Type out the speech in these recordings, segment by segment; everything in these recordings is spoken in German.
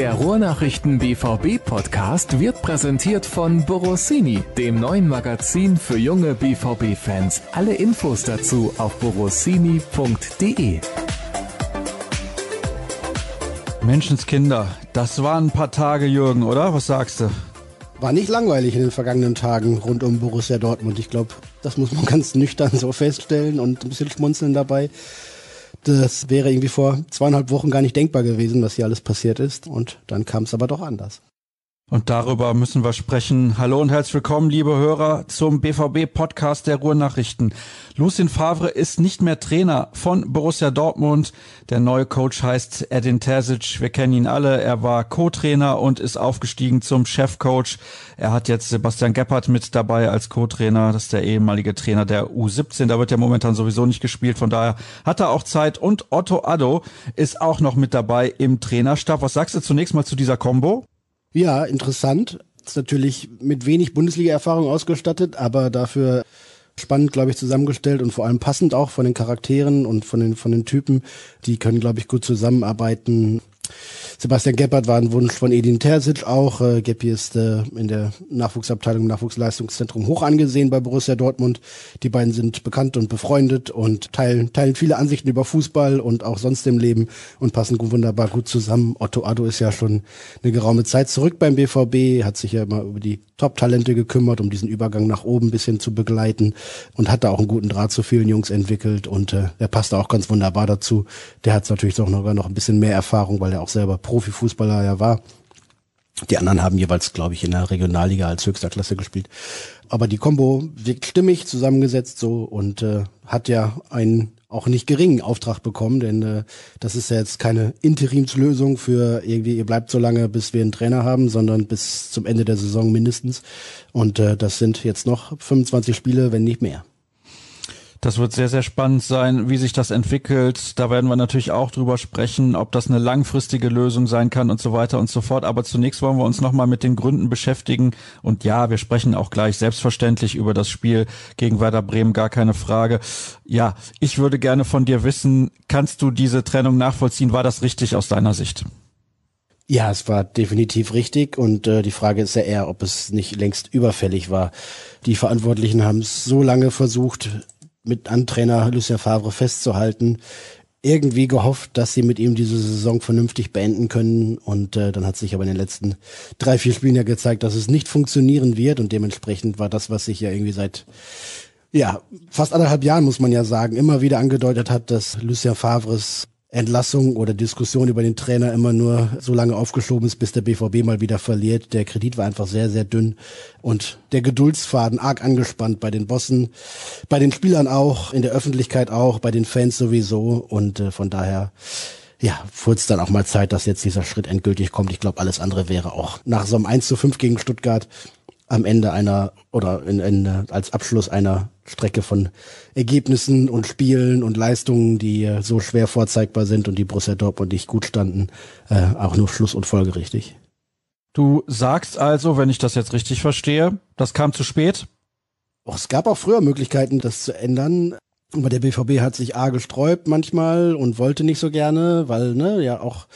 Der Ruhrnachrichten BVB Podcast wird präsentiert von Borossini, dem neuen Magazin für junge BVB Fans. Alle Infos dazu auf borossini.de. Menschenskinder, das waren ein paar Tage, Jürgen, oder? Was sagst du? War nicht langweilig in den vergangenen Tagen rund um Borussia Dortmund. Ich glaube, das muss man ganz nüchtern so feststellen und ein bisschen schmunzeln dabei. Das wäre irgendwie vor zweieinhalb Wochen gar nicht denkbar gewesen, was hier alles passiert ist. Und dann kam es aber doch anders. Und darüber müssen wir sprechen. Hallo und herzlich willkommen, liebe Hörer, zum BVB-Podcast der Ruhrnachrichten. Lucien Favre ist nicht mehr Trainer von Borussia Dortmund. Der neue Coach heißt Edin Terzic. Wir kennen ihn alle. Er war Co-Trainer und ist aufgestiegen zum Chefcoach. Er hat jetzt Sebastian Gebhardt mit dabei als Co-Trainer. Das ist der ehemalige Trainer der U17. Da wird ja momentan sowieso nicht gespielt. Von daher hat er auch Zeit. Und Otto Addo ist auch noch mit dabei im Trainerstab. Was sagst du zunächst mal zu dieser Combo? Ja, interessant. Ist natürlich mit wenig Bundesliga-Erfahrung ausgestattet, aber dafür spannend, glaube ich, zusammengestellt und vor allem passend auch von den Charakteren und von den, von den Typen. Die können, glaube ich, gut zusammenarbeiten. Sebastian Gebhardt war ein Wunsch von Edin Terzic auch. Äh, Geppi ist äh, in der Nachwuchsabteilung, Nachwuchsleistungszentrum hoch angesehen bei Borussia Dortmund. Die beiden sind bekannt und befreundet und teilen, teilen viele Ansichten über Fußball und auch sonst im Leben und passen wunderbar gut zusammen. Otto Addo ist ja schon eine geraume Zeit zurück beim BVB, hat sich ja immer über die Top-Talente gekümmert, um diesen Übergang nach oben ein bisschen zu begleiten und hat da auch einen guten Draht zu vielen Jungs entwickelt und äh, der passt auch ganz wunderbar dazu. Der hat natürlich auch noch, noch ein bisschen mehr Erfahrung, weil er auch selber Profifußballer ja war. Die anderen haben jeweils, glaube ich, in der Regionalliga als höchster Klasse gespielt. Aber die Combo wirkt stimmig zusammengesetzt so und äh, hat ja einen auch nicht geringen Auftrag bekommen, denn äh, das ist ja jetzt keine Interimslösung für irgendwie, ihr bleibt so lange, bis wir einen Trainer haben, sondern bis zum Ende der Saison mindestens. Und äh, das sind jetzt noch 25 Spiele, wenn nicht mehr. Das wird sehr, sehr spannend sein, wie sich das entwickelt. Da werden wir natürlich auch drüber sprechen, ob das eine langfristige Lösung sein kann und so weiter und so fort. Aber zunächst wollen wir uns nochmal mit den Gründen beschäftigen. Und ja, wir sprechen auch gleich selbstverständlich über das Spiel gegen Werder Bremen, gar keine Frage. Ja, ich würde gerne von dir wissen, kannst du diese Trennung nachvollziehen? War das richtig aus deiner Sicht? Ja, es war definitiv richtig und äh, die Frage ist ja eher, ob es nicht längst überfällig war. Die Verantwortlichen haben es so lange versucht, mit Antrainer Lucien Favre festzuhalten. Irgendwie gehofft, dass sie mit ihm diese Saison vernünftig beenden können. Und äh, dann hat sich aber in den letzten drei, vier Spielen ja gezeigt, dass es nicht funktionieren wird. Und dementsprechend war das, was sich ja irgendwie seit ja, fast anderthalb Jahren, muss man ja sagen, immer wieder angedeutet hat, dass Lucien Favres Entlassung oder Diskussion über den Trainer immer nur so lange aufgeschoben ist, bis der BVB mal wieder verliert. Der Kredit war einfach sehr, sehr dünn und der Geduldsfaden arg angespannt bei den Bossen, bei den Spielern auch, in der Öffentlichkeit auch, bei den Fans sowieso und äh, von daher ja, wurde es dann auch mal Zeit, dass jetzt dieser Schritt endgültig kommt. Ich glaube, alles andere wäre auch nach so einem 1 zu 5 gegen Stuttgart am Ende einer oder in, in, als Abschluss einer Strecke von Ergebnissen und Spielen und Leistungen, die äh, so schwer vorzeigbar sind und die Borussia Dortmund nicht gut standen, äh, auch nur Schluss und folgerichtig. Du sagst also, wenn ich das jetzt richtig verstehe, das kam zu spät? Och, es gab auch früher Möglichkeiten, das zu ändern. Aber der BVB hat sich A gesträubt manchmal und wollte nicht so gerne, weil ne, ja auch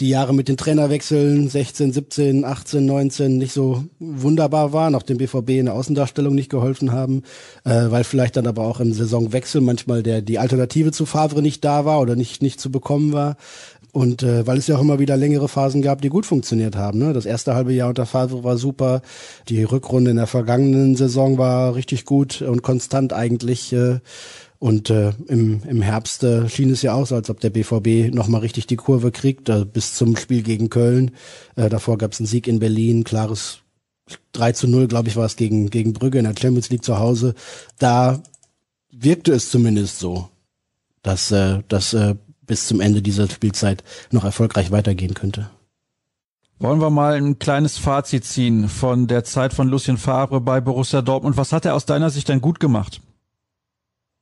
die Jahre mit den Trainerwechseln 16, 17, 18, 19 nicht so wunderbar waren, auch dem BVB in der Außendarstellung nicht geholfen haben, äh, weil vielleicht dann aber auch im Saisonwechsel manchmal der die Alternative zu Favre nicht da war oder nicht nicht zu bekommen war. Und äh, weil es ja auch immer wieder längere Phasen gab, die gut funktioniert haben. Ne? Das erste halbe Jahr unter Favre war super. Die Rückrunde in der vergangenen Saison war richtig gut und konstant eigentlich. Äh, und äh, im, im Herbst äh, schien es ja auch so, als ob der BVB nochmal richtig die Kurve kriegt, äh, bis zum Spiel gegen Köln. Äh, davor gab es einen Sieg in Berlin, klares 3 zu 0, glaube ich, war es gegen, gegen Brügge in der Champions League zu Hause. Da wirkte es zumindest so, dass äh, das äh, bis zum Ende dieser Spielzeit noch erfolgreich weitergehen könnte. Wollen wir mal ein kleines Fazit ziehen von der Zeit von Lucien Favre bei Borussia Dortmund. Was hat er aus deiner Sicht denn gut gemacht?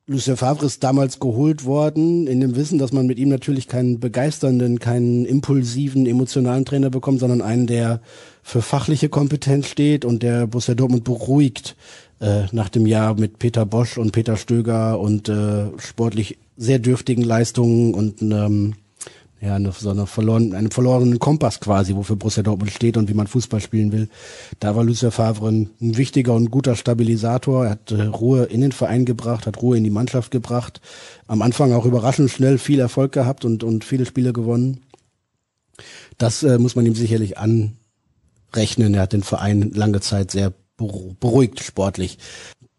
Lucien Favre ist damals geholt worden, in dem Wissen, dass man mit ihm natürlich keinen begeisternden, keinen impulsiven, emotionalen Trainer bekommt, sondern einen, der für fachliche Kompetenz steht und der Borussia Dortmund beruhigt äh, nach dem Jahr mit Peter Bosch und Peter Stöger und äh, sportlich sehr dürftigen Leistungen und ähm, ja, eine, so eine verloren, einen verlorenen Kompass quasi, wofür Borussia Dortmund steht und wie man Fußball spielen will. Da war Lucien Favre ein, ein wichtiger und guter Stabilisator. Er hat äh, Ruhe in den Verein gebracht, hat Ruhe in die Mannschaft gebracht. Am Anfang auch überraschend schnell viel Erfolg gehabt und, und viele Spiele gewonnen. Das äh, muss man ihm sicherlich anrechnen. Er hat den Verein lange Zeit sehr beruhigt sportlich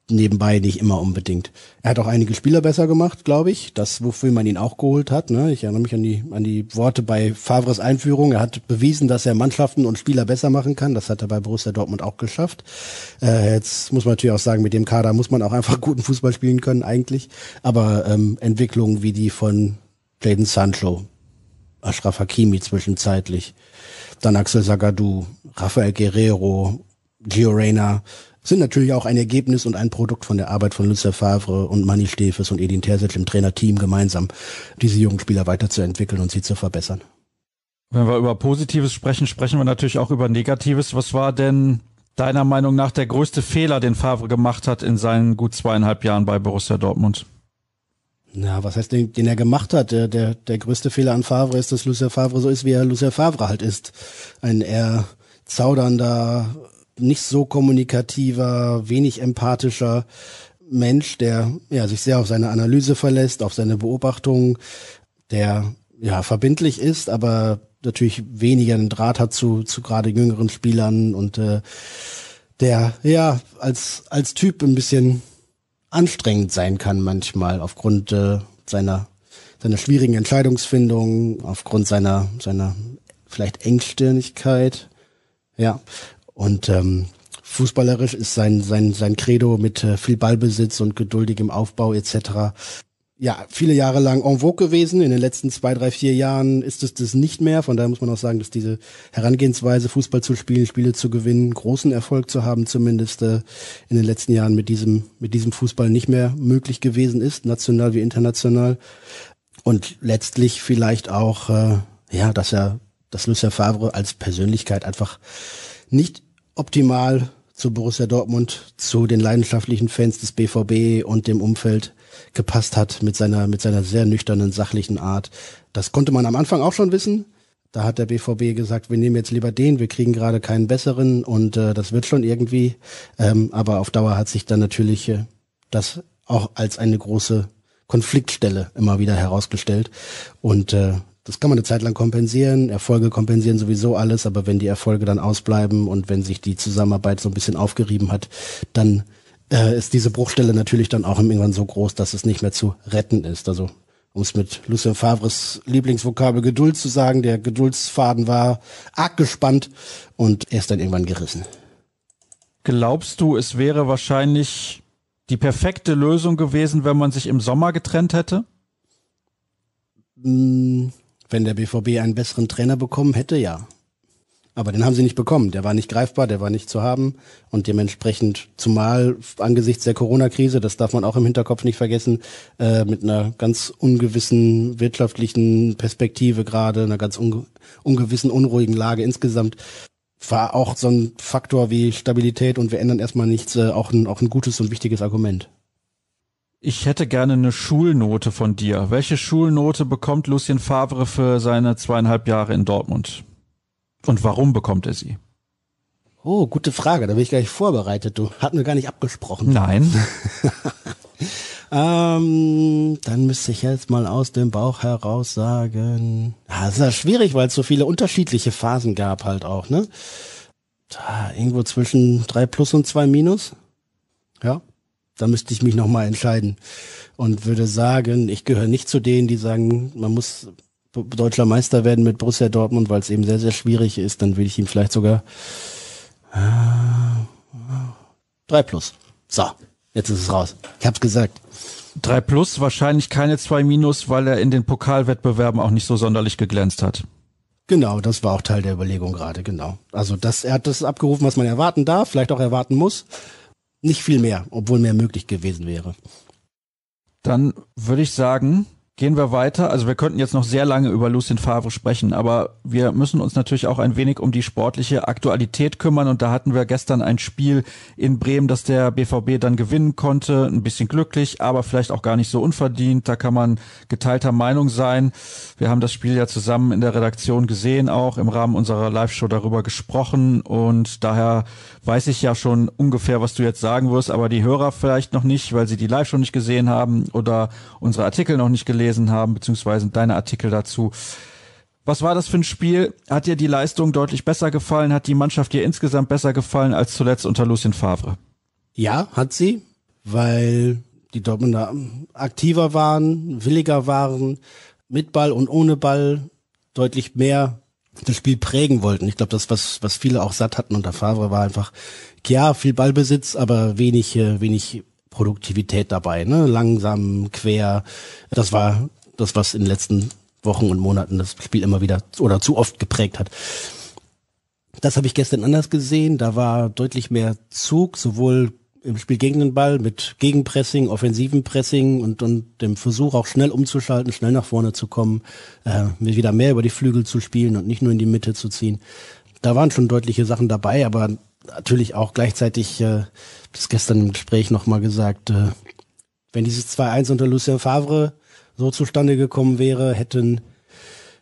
nebenbei nicht immer unbedingt. Er hat auch einige Spieler besser gemacht, glaube ich. Das, wofür man ihn auch geholt hat. Ne? Ich erinnere mich an die, an die Worte bei Favres Einführung. Er hat bewiesen, dass er Mannschaften und Spieler besser machen kann. Das hat er bei Borussia Dortmund auch geschafft. Äh, jetzt muss man natürlich auch sagen, mit dem Kader muss man auch einfach guten Fußball spielen können eigentlich. Aber ähm, Entwicklungen wie die von Jaden Sancho, Ashraf Hakimi zwischenzeitlich, dann Axel Sagadou, Rafael Guerrero, Gio Reyna, sind natürlich auch ein Ergebnis und ein Produkt von der Arbeit von Lucia Favre und Manni Stefes und Edin Terzic im Trainerteam gemeinsam, diese jungen Spieler weiterzuentwickeln und sie zu verbessern. Wenn wir über Positives sprechen, sprechen wir natürlich auch über Negatives. Was war denn deiner Meinung nach der größte Fehler, den Favre gemacht hat in seinen gut zweieinhalb Jahren bei Borussia Dortmund? Na, was heißt den, den er gemacht hat? Der, der, der größte Fehler an Favre ist, dass Lucia Favre so ist, wie er Lucia Favre halt ist. Ein eher zaudernder, nicht so kommunikativer, wenig empathischer Mensch, der ja sich sehr auf seine Analyse verlässt, auf seine Beobachtung, der ja verbindlich ist, aber natürlich weniger einen Draht hat zu zu gerade jüngeren Spielern und äh, der ja als als Typ ein bisschen anstrengend sein kann manchmal aufgrund äh, seiner seiner schwierigen Entscheidungsfindung, aufgrund seiner seiner vielleicht Engstirnigkeit. Ja, und ähm, fußballerisch ist sein, sein, sein Credo mit äh, viel Ballbesitz und geduldigem Aufbau etc. Ja, viele Jahre lang en vogue gewesen. In den letzten zwei, drei, vier Jahren ist es das nicht mehr. Von daher muss man auch sagen, dass diese Herangehensweise, Fußball zu spielen, Spiele zu gewinnen, großen Erfolg zu haben, zumindest äh, in den letzten Jahren mit diesem, mit diesem Fußball nicht mehr möglich gewesen ist, national wie international. Und letztlich vielleicht auch, äh, ja, dass er, dass Lucien Favre als Persönlichkeit einfach nicht optimal zu Borussia Dortmund, zu den leidenschaftlichen Fans des BVB und dem Umfeld gepasst hat mit seiner, mit seiner sehr nüchternen, sachlichen Art. Das konnte man am Anfang auch schon wissen. Da hat der BVB gesagt, wir nehmen jetzt lieber den, wir kriegen gerade keinen besseren und äh, das wird schon irgendwie. Ähm, aber auf Dauer hat sich dann natürlich äh, das auch als eine große Konfliktstelle immer wieder herausgestellt. Und äh, das kann man eine Zeit lang kompensieren. Erfolge kompensieren sowieso alles, aber wenn die Erfolge dann ausbleiben und wenn sich die Zusammenarbeit so ein bisschen aufgerieben hat, dann äh, ist diese Bruchstelle natürlich dann auch irgendwann so groß, dass es nicht mehr zu retten ist. Also um es mit Lucien Favres Lieblingsvokabel Geduld zu sagen, der Geduldsfaden war arg gespannt und er ist dann irgendwann gerissen. Glaubst du, es wäre wahrscheinlich die perfekte Lösung gewesen, wenn man sich im Sommer getrennt hätte? Hm wenn der BVB einen besseren Trainer bekommen hätte, ja. Aber den haben sie nicht bekommen. Der war nicht greifbar, der war nicht zu haben und dementsprechend, zumal angesichts der Corona-Krise, das darf man auch im Hinterkopf nicht vergessen, äh, mit einer ganz ungewissen wirtschaftlichen Perspektive gerade, einer ganz unge ungewissen, unruhigen Lage insgesamt, war auch so ein Faktor wie Stabilität und wir ändern erstmal nichts, äh, auch, ein, auch ein gutes und wichtiges Argument. Ich hätte gerne eine Schulnote von dir. Welche Schulnote bekommt Lucien Favre für seine zweieinhalb Jahre in Dortmund? Und warum bekommt er sie? Oh, gute Frage. Da bin ich gleich vorbereitet. Du hatten wir gar nicht abgesprochen. Nein. ähm, dann müsste ich jetzt mal aus dem Bauch heraus sagen. Ja, das ist ja schwierig, weil es so viele unterschiedliche Phasen gab halt auch, ne? Da, irgendwo zwischen drei plus und zwei minus. Ja, da müsste ich mich nochmal entscheiden und würde sagen, ich gehöre nicht zu denen, die sagen, man muss deutscher Meister werden mit Borussia Dortmund, weil es eben sehr, sehr schwierig ist. Dann würde ich ihm vielleicht sogar äh, drei plus. So, jetzt ist es raus. Ich hab's gesagt. Drei plus, wahrscheinlich keine zwei minus, weil er in den Pokalwettbewerben auch nicht so sonderlich geglänzt hat. Genau, das war auch Teil der Überlegung gerade, genau. Also das, er hat das abgerufen, was man erwarten darf, vielleicht auch erwarten muss. Nicht viel mehr, obwohl mehr möglich gewesen wäre. Dann würde ich sagen, Gehen wir weiter. Also wir könnten jetzt noch sehr lange über Lucien Favre sprechen, aber wir müssen uns natürlich auch ein wenig um die sportliche Aktualität kümmern. Und da hatten wir gestern ein Spiel in Bremen, das der BVB dann gewinnen konnte. Ein bisschen glücklich, aber vielleicht auch gar nicht so unverdient. Da kann man geteilter Meinung sein. Wir haben das Spiel ja zusammen in der Redaktion gesehen, auch im Rahmen unserer Live-Show darüber gesprochen. Und daher weiß ich ja schon ungefähr, was du jetzt sagen wirst, aber die Hörer vielleicht noch nicht, weil sie die Live-Show nicht gesehen haben oder unsere Artikel noch nicht gelesen gelesen haben, beziehungsweise deine Artikel dazu. Was war das für ein Spiel? Hat dir die Leistung deutlich besser gefallen? Hat die Mannschaft dir insgesamt besser gefallen als zuletzt unter Lucien Favre? Ja, hat sie, weil die Dortmunder aktiver waren, williger waren, mit Ball und ohne Ball deutlich mehr das Spiel prägen wollten. Ich glaube, das, was, was viele auch satt hatten unter Favre, war einfach, ja, viel Ballbesitz, aber wenig, äh, wenig Produktivität dabei, ne? Langsam, quer. Das war das, was in den letzten Wochen und Monaten das Spiel immer wieder oder zu oft geprägt hat. Das habe ich gestern anders gesehen. Da war deutlich mehr Zug, sowohl im Spiel gegen den Ball mit Gegenpressing, offensiven Pressing und, und dem Versuch auch schnell umzuschalten, schnell nach vorne zu kommen, äh, wieder mehr über die Flügel zu spielen und nicht nur in die Mitte zu ziehen. Da waren schon deutliche Sachen dabei, aber natürlich auch gleichzeitig, äh, das gestern im Gespräch nochmal gesagt, äh, wenn dieses 2-1 unter Lucien Favre so zustande gekommen wäre, hätten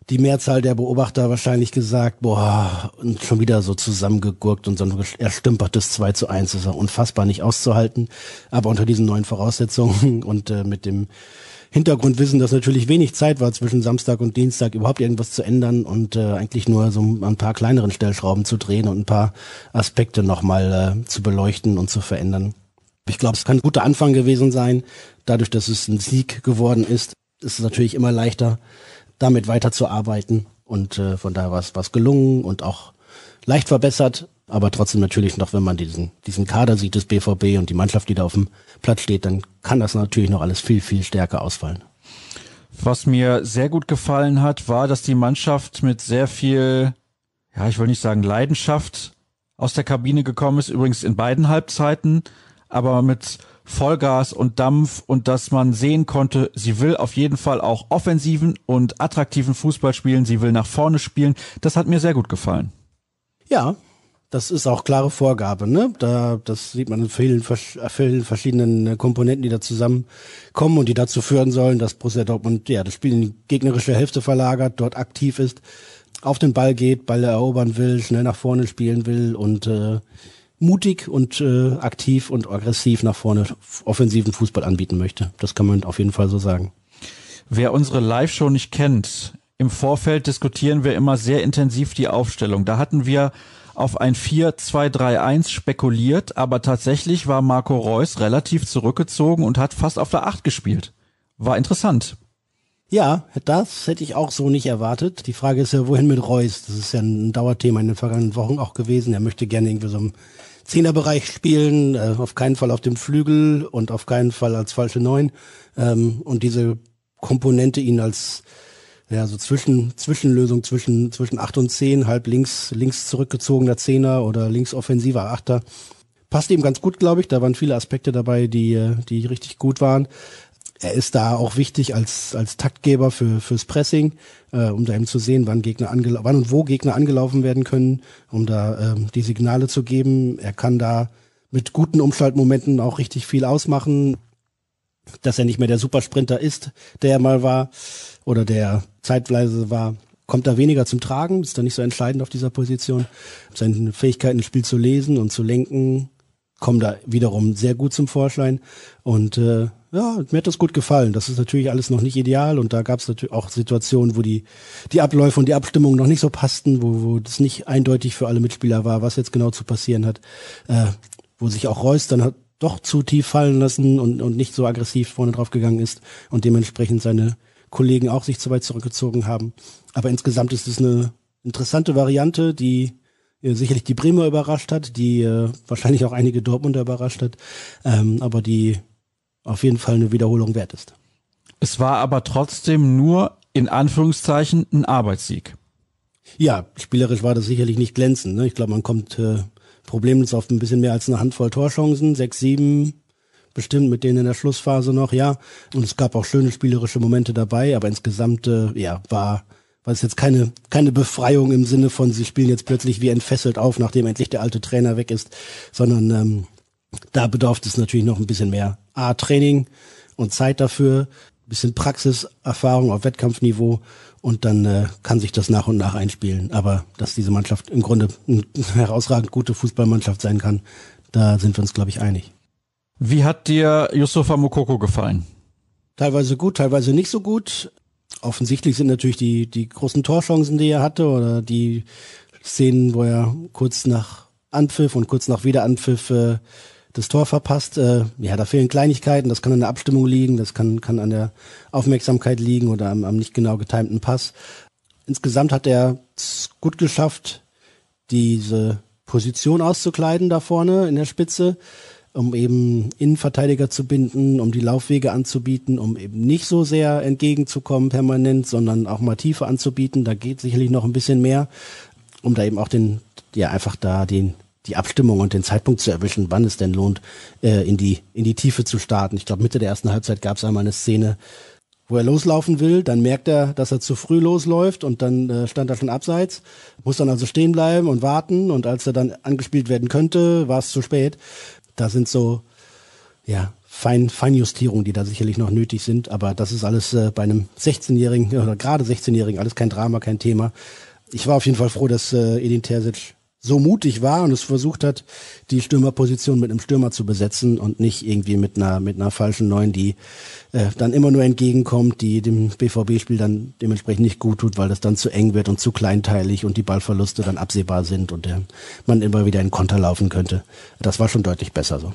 die Mehrzahl der Beobachter wahrscheinlich gesagt, boah, und schon wieder so zusammengegurkt und so ein erstümpertes 2 zu 1 ist ja unfassbar nicht auszuhalten. Aber unter diesen neuen Voraussetzungen und äh, mit dem Hintergrundwissen, dass natürlich wenig Zeit war zwischen Samstag und Dienstag überhaupt irgendwas zu ändern und äh, eigentlich nur so ein paar kleineren Stellschrauben zu drehen und ein paar Aspekte nochmal äh, zu beleuchten und zu verändern. Ich glaube, es kann ein guter Anfang gewesen sein. Dadurch, dass es ein Sieg geworden ist, ist es natürlich immer leichter, damit weiterzuarbeiten. Und äh, von daher war es was gelungen und auch leicht verbessert. Aber trotzdem natürlich noch, wenn man diesen, diesen Kader sieht des BVB und die Mannschaft, die da auf dem Platz steht, dann kann das natürlich noch alles viel, viel stärker ausfallen. Was mir sehr gut gefallen hat, war, dass die Mannschaft mit sehr viel, ja, ich will nicht sagen Leidenschaft aus der Kabine gekommen ist, übrigens in beiden Halbzeiten, aber mit Vollgas und Dampf und dass man sehen konnte, sie will auf jeden Fall auch offensiven und attraktiven Fußball spielen, sie will nach vorne spielen. Das hat mir sehr gut gefallen. Ja, das ist auch klare Vorgabe, ne? Da, das sieht man in vielen, vielen verschiedenen äh, Komponenten, die da zusammenkommen und die dazu führen sollen, dass Borussia Dortmund ja das Spiel in die gegnerische Hälfte verlagert, dort aktiv ist, auf den Ball geht, Ball erobern will, schnell nach vorne spielen will und äh, mutig und äh, aktiv und aggressiv nach vorne offensiven Fußball anbieten möchte. Das kann man auf jeden Fall so sagen. Wer unsere Live-Show nicht kennt, im Vorfeld diskutieren wir immer sehr intensiv die Aufstellung. Da hatten wir auf ein 4-2-3-1 spekuliert, aber tatsächlich war Marco Reus relativ zurückgezogen und hat fast auf der 8 gespielt. War interessant. Ja, das hätte ich auch so nicht erwartet. Die Frage ist ja, wohin mit Reus? Das ist ja ein Dauerthema in den vergangenen Wochen auch gewesen. Er möchte gerne irgendwie so im Zehnerbereich spielen, äh, auf keinen Fall auf dem Flügel und auf keinen Fall als falsche Neun. Ähm, und diese Komponente ihn als ja, so zwischen, Zwischenlösung zwischen, zwischen acht und zehn, halb links, links zurückgezogener Zehner oder links offensiver Achter. Passt ihm ganz gut, glaube ich. Da waren viele Aspekte dabei, die, äh, die richtig gut waren. Er ist da auch wichtig als, als Taktgeber für, fürs Pressing, äh, um da eben zu sehen, wann Gegner wann und wo Gegner angelaufen werden können, um da ähm, die Signale zu geben. Er kann da mit guten Umschaltmomenten auch richtig viel ausmachen dass er nicht mehr der Supersprinter ist, der er mal war oder der zeitweise war, kommt da weniger zum Tragen, ist da nicht so entscheidend auf dieser Position. Seine Fähigkeiten, Spiel zu lesen und zu lenken, kommen da wiederum sehr gut zum Vorschein. Und äh, ja, mir hat das gut gefallen. Das ist natürlich alles noch nicht ideal und da gab es natürlich auch Situationen, wo die, die Abläufe und die Abstimmungen noch nicht so passten, wo, wo das nicht eindeutig für alle Mitspieler war, was jetzt genau zu passieren hat. Äh, wo sich auch Reus dann hat doch zu tief fallen lassen und, und nicht so aggressiv vorne drauf gegangen ist und dementsprechend seine Kollegen auch sich zu weit zurückgezogen haben. Aber insgesamt ist es eine interessante Variante, die sicherlich die Bremer überrascht hat, die äh, wahrscheinlich auch einige Dortmunder überrascht hat, ähm, aber die auf jeden Fall eine Wiederholung wert ist. Es war aber trotzdem nur in Anführungszeichen ein Arbeitssieg. Ja, spielerisch war das sicherlich nicht glänzend. Ne? Ich glaube, man kommt äh, problemlos auf ein bisschen mehr als eine Handvoll Torchancen, sechs, sieben bestimmt mit denen in der Schlussphase noch, ja. Und es gab auch schöne spielerische Momente dabei, aber insgesamt, äh, ja, war, war es jetzt keine, keine Befreiung im Sinne von, sie spielen jetzt plötzlich wie entfesselt auf, nachdem endlich der alte Trainer weg ist, sondern ähm, da bedarf es natürlich noch ein bisschen mehr A-Training und Zeit dafür, bisschen Praxiserfahrung auf Wettkampfniveau und dann äh, kann sich das nach und nach einspielen. Aber dass diese Mannschaft im Grunde eine herausragend gute Fußballmannschaft sein kann, da sind wir uns, glaube ich, einig. Wie hat dir Yusufa Mokoko gefallen? Teilweise gut, teilweise nicht so gut. Offensichtlich sind natürlich die, die großen Torchancen, die er hatte, oder die Szenen, wo er kurz nach Anpfiff und kurz nach Wiederanpfiff äh, das Tor verpasst. Äh, ja, da fehlen Kleinigkeiten. Das kann an der Abstimmung liegen, das kann, kann an der Aufmerksamkeit liegen oder am, am nicht genau getimten Pass. Insgesamt hat er es gut geschafft, diese Position auszukleiden da vorne in der Spitze, um eben Innenverteidiger zu binden, um die Laufwege anzubieten, um eben nicht so sehr entgegenzukommen permanent, sondern auch mal Tiefe anzubieten. Da geht sicherlich noch ein bisschen mehr, um da eben auch den, ja, einfach da den die Abstimmung und den Zeitpunkt zu erwischen, wann es denn lohnt, äh, in die in die Tiefe zu starten. Ich glaube, Mitte der ersten Halbzeit gab es einmal eine Szene, wo er loslaufen will, dann merkt er, dass er zu früh losläuft und dann äh, stand er schon abseits, muss dann also stehen bleiben und warten und als er dann angespielt werden könnte, war es zu spät. Da sind so ja Fein, Feinjustierungen, die da sicherlich noch nötig sind, aber das ist alles äh, bei einem 16-Jährigen oder gerade 16-Jährigen alles kein Drama, kein Thema. Ich war auf jeden Fall froh, dass äh, Edin Terzic so mutig war und es versucht hat, die Stürmerposition mit einem Stürmer zu besetzen und nicht irgendwie mit einer mit einer falschen Neun, die äh, dann immer nur entgegenkommt, die dem BVB-Spiel dann dementsprechend nicht gut tut, weil das dann zu eng wird und zu kleinteilig und die Ballverluste dann absehbar sind und der, man immer wieder in Konter laufen könnte. Das war schon deutlich besser so.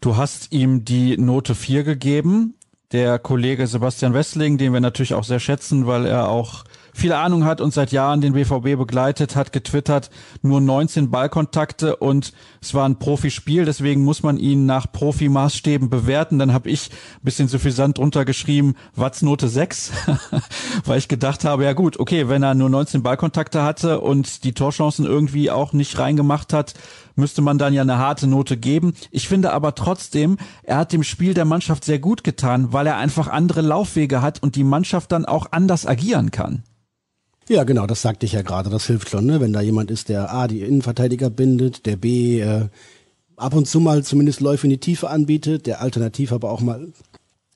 Du hast ihm die Note 4 gegeben. Der Kollege Sebastian Westling, den wir natürlich auch sehr schätzen, weil er auch viel Ahnung hat und seit Jahren den BVB begleitet, hat getwittert, nur 19 Ballkontakte und es war ein Profispiel, deswegen muss man ihn nach Profimaßstäben bewerten. Dann habe ich ein bisschen Sand drunter geschrieben, Wattsnote 6, weil ich gedacht habe, ja gut, okay, wenn er nur 19 Ballkontakte hatte und die Torchancen irgendwie auch nicht reingemacht hat, müsste man dann ja eine harte Note geben. Ich finde aber trotzdem, er hat dem Spiel der Mannschaft sehr gut getan, weil er einfach andere Laufwege hat und die Mannschaft dann auch anders agieren kann. Ja, genau, das sagte ich ja gerade. Das hilft schon, ne? wenn da jemand ist, der A, die Innenverteidiger bindet, der B, äh, ab und zu mal zumindest Läufe in die Tiefe anbietet, der alternativ aber auch mal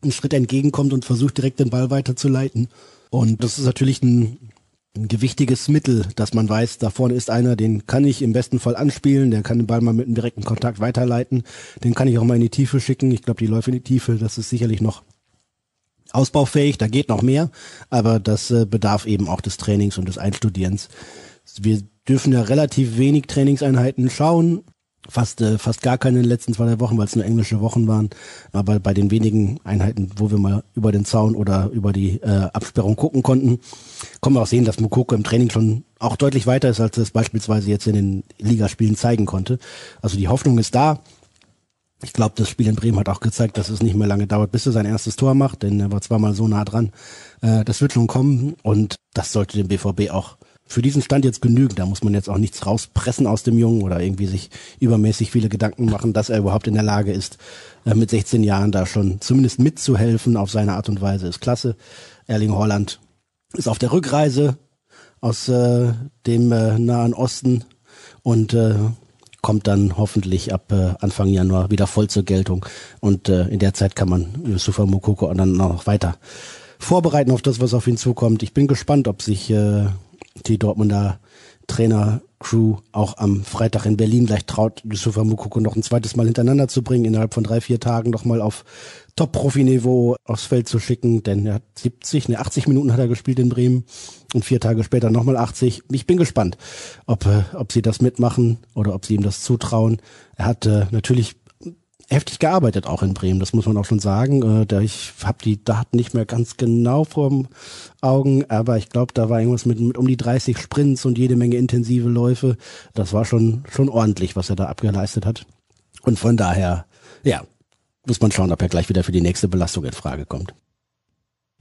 einen Schritt entgegenkommt und versucht direkt den Ball weiterzuleiten. Und das ist natürlich ein, ein gewichtiges Mittel, dass man weiß, da vorne ist einer, den kann ich im besten Fall anspielen, der kann den Ball mal mit einem direkten Kontakt weiterleiten, den kann ich auch mal in die Tiefe schicken. Ich glaube, die Läufe in die Tiefe, das ist sicherlich noch ausbaufähig, da geht noch mehr, aber das äh, bedarf eben auch des Trainings und des Einstudierens. Wir dürfen ja relativ wenig Trainingseinheiten schauen, fast äh, fast gar keine in den letzten zwei drei Wochen, weil es nur englische Wochen waren. Aber bei den wenigen Einheiten, wo wir mal über den Zaun oder über die äh, Absperrung gucken konnten, können wir auch sehen, dass Mukoko im Training schon auch deutlich weiter ist, als es beispielsweise jetzt in den Ligaspielen zeigen konnte. Also die Hoffnung ist da. Ich glaube, das Spiel in Bremen hat auch gezeigt, dass es nicht mehr lange dauert, bis er sein erstes Tor macht, denn er war zweimal so nah dran. Äh, das wird schon kommen und das sollte dem BVB auch für diesen Stand jetzt genügen. Da muss man jetzt auch nichts rauspressen aus dem Jungen oder irgendwie sich übermäßig viele Gedanken machen, dass er überhaupt in der Lage ist, äh, mit 16 Jahren da schon zumindest mitzuhelfen auf seine Art und Weise. Ist klasse. Erling Holland ist auf der Rückreise aus äh, dem äh, Nahen Osten und äh, kommt dann hoffentlich ab äh, Anfang Januar wieder voll zur Geltung. Und äh, in der Zeit kann man Yusufa Mukoko dann noch weiter vorbereiten auf das, was auf ihn zukommt. Ich bin gespannt, ob sich äh, die Dortmunder Trainer Crew auch am Freitag in Berlin gleich traut, Yusufa Mukoko noch ein zweites Mal hintereinander zu bringen, innerhalb von drei, vier Tagen nochmal auf Top-Profi-Niveau aufs Feld zu schicken, denn er hat 70, ne 80 Minuten hat er gespielt in Bremen und vier Tage später nochmal 80. Ich bin gespannt, ob, äh, ob sie das mitmachen oder ob sie ihm das zutrauen. Er hat äh, natürlich heftig gearbeitet auch in Bremen, das muss man auch schon sagen. Äh, da ich habe die Daten nicht mehr ganz genau vor Augen, aber ich glaube, da war irgendwas mit, mit um die 30 Sprints und jede Menge intensive Läufe. Das war schon schon ordentlich, was er da abgeleistet hat. Und von daher, ja, muss man schauen, ob er gleich wieder für die nächste Belastung in Frage kommt.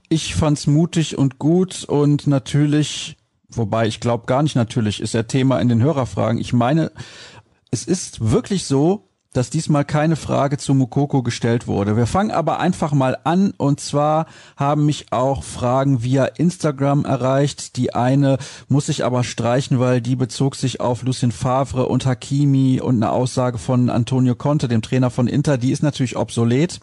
Ich fand's mutig und gut und natürlich, wobei ich glaube gar nicht natürlich, ist er Thema in den Hörerfragen. Ich meine, es ist wirklich so, dass diesmal keine Frage zu Mukoko gestellt wurde. Wir fangen aber einfach mal an und zwar haben mich auch Fragen via Instagram erreicht. Die eine muss ich aber streichen, weil die bezog sich auf Lucien Favre und Hakimi und eine Aussage von Antonio Conte, dem Trainer von Inter. Die ist natürlich obsolet.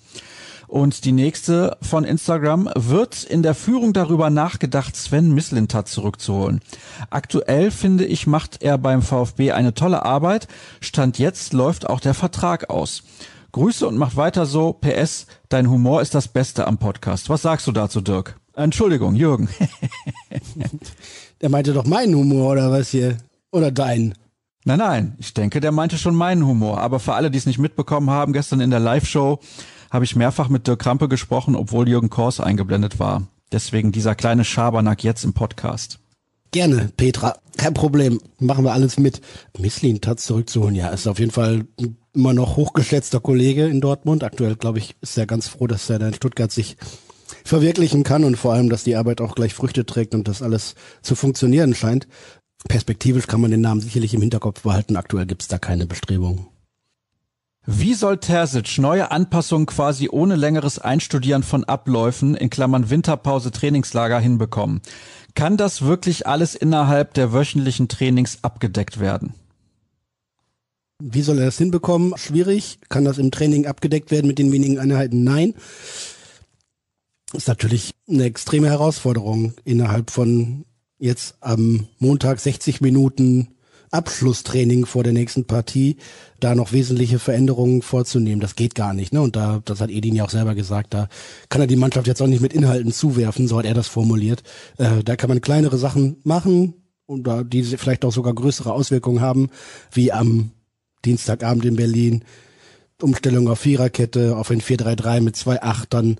Und die nächste von Instagram wird in der Führung darüber nachgedacht, Sven Mislintat zurückzuholen. Aktuell finde ich, macht er beim VfB eine tolle Arbeit. Stand jetzt läuft auch der Vertrag aus. Grüße und macht weiter so. PS, dein Humor ist das Beste am Podcast. Was sagst du dazu, Dirk? Entschuldigung, Jürgen. der meinte doch meinen Humor oder was hier? Oder deinen? Nein, nein, ich denke, der meinte schon meinen Humor. Aber für alle, die es nicht mitbekommen haben, gestern in der Live-Show habe ich mehrfach mit Dirk Krampe gesprochen, obwohl Jürgen Kors eingeblendet war. Deswegen dieser kleine Schabernack jetzt im Podcast. Gerne, Petra. Kein Problem. Machen wir alles mit. Misslin Tatz zurückzuholen, ja, ist auf jeden Fall immer noch hochgeschätzter Kollege in Dortmund. Aktuell, glaube ich, ist er ganz froh, dass er da in Stuttgart sich verwirklichen kann und vor allem, dass die Arbeit auch gleich Früchte trägt und das alles zu funktionieren scheint. Perspektivisch kann man den Namen sicherlich im Hinterkopf behalten. Aktuell gibt es da keine Bestrebungen. Wie soll Terzic neue Anpassungen quasi ohne längeres Einstudieren von Abläufen in Klammern Winterpause Trainingslager hinbekommen? Kann das wirklich alles innerhalb der wöchentlichen Trainings abgedeckt werden? Wie soll er das hinbekommen? Schwierig. Kann das im Training abgedeckt werden mit den wenigen Einheiten? Nein. Ist natürlich eine extreme Herausforderung innerhalb von jetzt am Montag 60 Minuten Abschlusstraining vor der nächsten Partie da noch wesentliche Veränderungen vorzunehmen. Das geht gar nicht. Ne? Und da, das hat Edin ja auch selber gesagt, da kann er die Mannschaft jetzt auch nicht mit Inhalten zuwerfen, so hat er das formuliert. Äh, da kann man kleinere Sachen machen und da die vielleicht auch sogar größere Auswirkungen haben, wie am Dienstagabend in Berlin. Umstellung auf Viererkette, auf ein 4-3-3 mit zwei Achtern,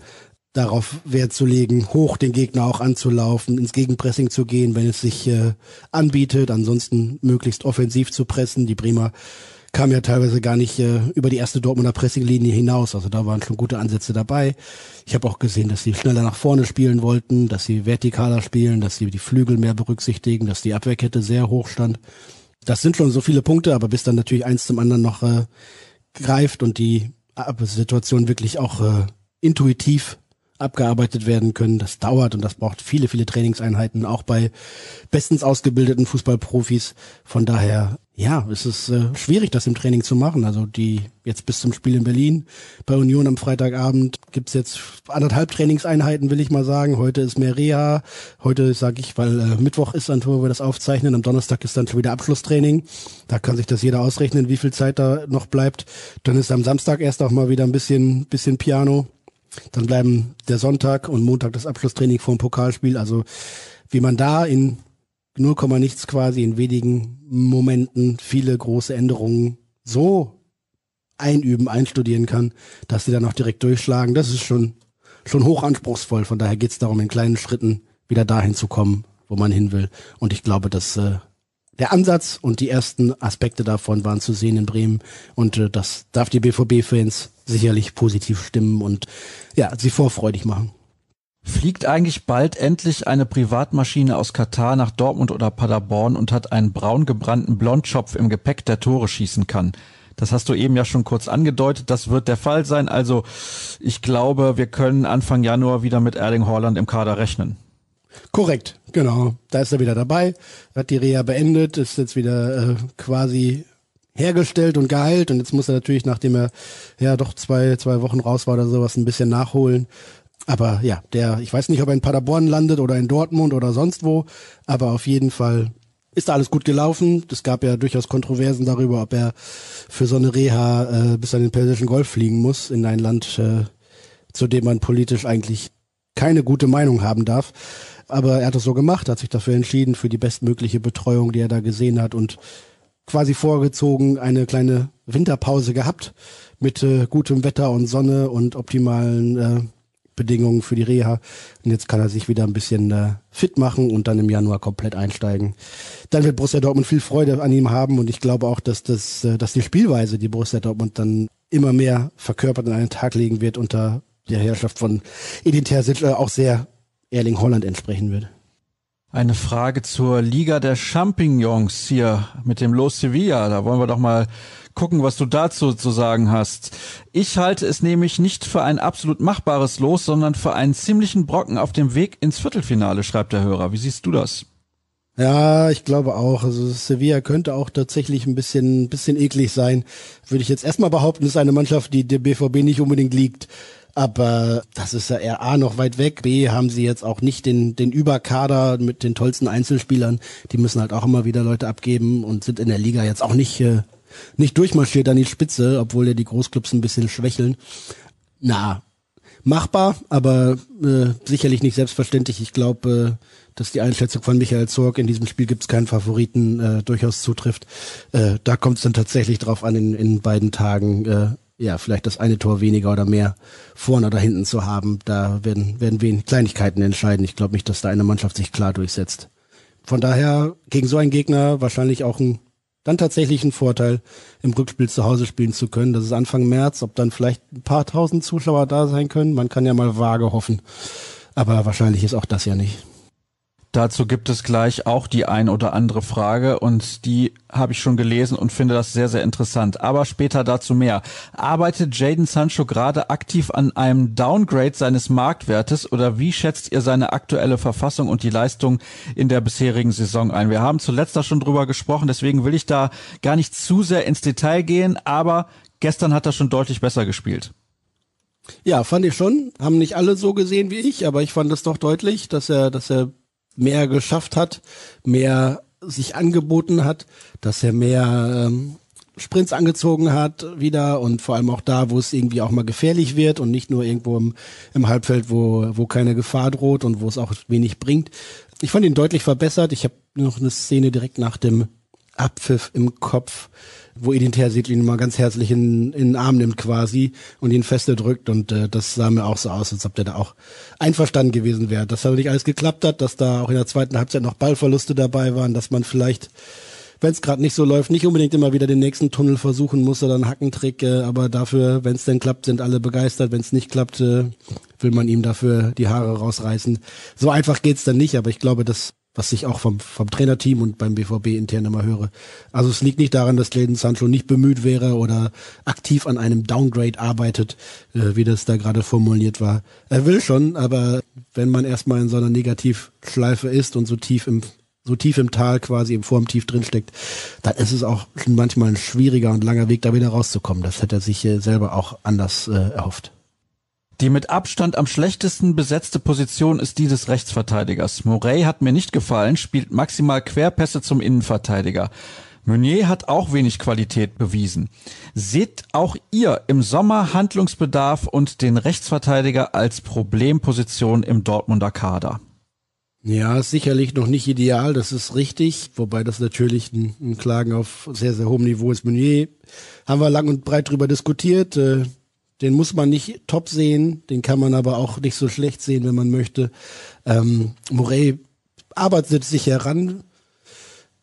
darauf Wert zu legen, hoch den Gegner auch anzulaufen, ins Gegenpressing zu gehen, wenn es sich äh, anbietet, ansonsten möglichst offensiv zu pressen. Die Bremer kamen ja teilweise gar nicht äh, über die erste Dortmunder Pressinglinie hinaus, also da waren schon gute Ansätze dabei. Ich habe auch gesehen, dass sie schneller nach vorne spielen wollten, dass sie vertikaler spielen, dass sie die Flügel mehr berücksichtigen, dass die Abwehrkette sehr hoch stand. Das sind schon so viele Punkte, aber bis dann natürlich eins zum anderen noch äh, greift und die Situation wirklich auch äh, intuitiv abgearbeitet werden können. Das dauert und das braucht viele, viele Trainingseinheiten, auch bei bestens ausgebildeten Fußballprofis. Von daher, ja, es ist äh, schwierig, das im Training zu machen. Also die jetzt bis zum Spiel in Berlin bei Union am Freitagabend gibt's jetzt anderthalb Trainingseinheiten, will ich mal sagen. Heute ist mehr Reha. Heute sage ich, weil äh, Mittwoch ist dann, wo wir das aufzeichnen. Am Donnerstag ist dann schon wieder Abschlusstraining. Da kann sich das jeder ausrechnen, wie viel Zeit da noch bleibt. Dann ist am Samstag erst auch mal wieder ein bisschen, bisschen Piano. Dann bleiben der Sonntag und Montag das Abschlusstraining vor dem Pokalspiel. Also wie man da in 0, nichts quasi in wenigen Momenten viele große Änderungen so einüben, einstudieren kann, dass sie dann auch direkt durchschlagen. Das ist schon, schon hoch anspruchsvoll. Von daher geht es darum, in kleinen Schritten wieder dahin zu kommen, wo man hin will. Und ich glaube, dass äh, der Ansatz und die ersten Aspekte davon waren zu sehen in Bremen. Und äh, das darf die BVB-Fans sicherlich positiv stimmen und ja, sie vorfreudig machen. Fliegt eigentlich bald endlich eine Privatmaschine aus Katar nach Dortmund oder Paderborn und hat einen braun gebrannten Blondschopf im Gepäck, der Tore schießen kann? Das hast du eben ja schon kurz angedeutet. Das wird der Fall sein. Also ich glaube, wir können Anfang Januar wieder mit Erling Haaland im Kader rechnen. Korrekt, genau. Da ist er wieder dabei, hat die Reha beendet, ist jetzt wieder äh, quasi hergestellt und geheilt und jetzt muss er natürlich, nachdem er ja doch zwei, zwei Wochen raus war oder sowas, ein bisschen nachholen. Aber ja, der, ich weiß nicht, ob er in Paderborn landet oder in Dortmund oder sonst wo, aber auf jeden Fall ist da alles gut gelaufen. Es gab ja durchaus Kontroversen darüber, ob er für so eine Reha äh, bis an den Persischen Golf fliegen muss, in ein Land, äh, zu dem man politisch eigentlich keine gute Meinung haben darf. Aber er hat es so gemacht, hat sich dafür entschieden, für die bestmögliche Betreuung, die er da gesehen hat und quasi vorgezogen eine kleine Winterpause gehabt mit äh, gutem Wetter und Sonne und optimalen äh, Bedingungen für die Reha. Und jetzt kann er sich wieder ein bisschen äh, fit machen und dann im Januar komplett einsteigen. Dann wird Borussia Dortmund viel Freude an ihm haben und ich glaube auch, dass das, äh, dass die Spielweise, die Borussia Dortmund dann immer mehr verkörpert an einen Tag legen wird unter der Herrschaft von Edin Terzic, äh, auch sehr Erling Holland entsprechen würde. Eine Frage zur Liga der Champignons hier mit dem Los Sevilla. Da wollen wir doch mal gucken, was du dazu zu sagen hast. Ich halte es nämlich nicht für ein absolut machbares Los, sondern für einen ziemlichen Brocken auf dem Weg ins Viertelfinale, schreibt der Hörer. Wie siehst du das? Ja, ich glaube auch. Also Sevilla könnte auch tatsächlich ein bisschen, bisschen eklig sein. Würde ich jetzt erstmal behaupten, ist eine Mannschaft, die der BVB nicht unbedingt liegt. Aber das ist ja eher A noch weit weg. B haben sie jetzt auch nicht den, den Überkader mit den tollsten Einzelspielern. Die müssen halt auch immer wieder Leute abgeben und sind in der Liga jetzt auch nicht, äh, nicht durchmarschiert an die Spitze, obwohl ja die Großclubs ein bisschen schwächeln. Na, machbar, aber äh, sicherlich nicht selbstverständlich. Ich glaube, äh, dass die Einschätzung von Michael Zorg in diesem Spiel gibt es keinen Favoriten äh, durchaus zutrifft. Äh, da kommt es dann tatsächlich drauf an, in, in beiden Tagen äh, ja, vielleicht das eine Tor weniger oder mehr vorne oder hinten zu haben. Da werden, werden wenig Kleinigkeiten entscheiden. Ich glaube nicht, dass da eine Mannschaft sich klar durchsetzt. Von daher gegen so einen Gegner wahrscheinlich auch ein, dann tatsächlich ein Vorteil, im Rückspiel zu Hause spielen zu können. Das ist Anfang März, ob dann vielleicht ein paar tausend Zuschauer da sein können. Man kann ja mal vage hoffen. Aber wahrscheinlich ist auch das ja nicht. Dazu gibt es gleich auch die ein oder andere Frage und die habe ich schon gelesen und finde das sehr, sehr interessant. Aber später dazu mehr. Arbeitet Jaden Sancho gerade aktiv an einem Downgrade seines Marktwertes oder wie schätzt ihr seine aktuelle Verfassung und die Leistung in der bisherigen Saison ein? Wir haben zuletzt da schon drüber gesprochen, deswegen will ich da gar nicht zu sehr ins Detail gehen, aber gestern hat er schon deutlich besser gespielt. Ja, fand ich schon. Haben nicht alle so gesehen wie ich, aber ich fand es doch deutlich, dass er, dass er mehr geschafft hat, mehr sich angeboten hat, dass er mehr ähm, Sprints angezogen hat wieder und vor allem auch da, wo es irgendwie auch mal gefährlich wird und nicht nur irgendwo im, im Halbfeld, wo, wo keine Gefahr droht und wo es auch wenig bringt. Ich fand ihn deutlich verbessert. Ich habe noch eine Szene direkt nach dem Abpfiff im Kopf, wo Edin Terzic ihn mal ganz herzlich in, in den Arm nimmt quasi und ihn feste drückt und äh, das sah mir auch so aus, als ob der da auch einverstanden gewesen wäre. Dass aber nicht alles geklappt hat, dass da auch in der zweiten Halbzeit noch Ballverluste dabei waren, dass man vielleicht wenn es gerade nicht so läuft, nicht unbedingt immer wieder den nächsten Tunnel versuchen muss oder einen Hackentrick, äh, aber dafür, wenn es denn klappt, sind alle begeistert. Wenn es nicht klappt, äh, will man ihm dafür die Haare rausreißen. So einfach geht's dann nicht, aber ich glaube, dass was ich auch vom, vom Trainerteam und beim BVB intern immer höre. Also es liegt nicht daran, dass Clayton Sancho nicht bemüht wäre oder aktiv an einem Downgrade arbeitet, äh, wie das da gerade formuliert war. Er will schon, aber wenn man erstmal in so einer Negativschleife ist und so tief im so tief im Tal quasi im Formtief drinsteckt, dann ist es auch manchmal ein schwieriger und langer Weg, da wieder rauszukommen. Das hätte er sich äh, selber auch anders äh, erhofft. Die mit Abstand am schlechtesten besetzte Position ist die des Rechtsverteidigers. Morey hat mir nicht gefallen, spielt maximal Querpässe zum Innenverteidiger. Meunier hat auch wenig Qualität bewiesen. Seht auch ihr im Sommer Handlungsbedarf und den Rechtsverteidiger als Problemposition im Dortmunder Kader? Ja, sicherlich noch nicht ideal, das ist richtig, wobei das natürlich ein, ein Klagen auf sehr, sehr hohem Niveau ist. Meunier haben wir lang und breit drüber diskutiert. Äh, den muss man nicht top sehen, den kann man aber auch nicht so schlecht sehen, wenn man möchte. Ähm, Morey arbeitet sich heran,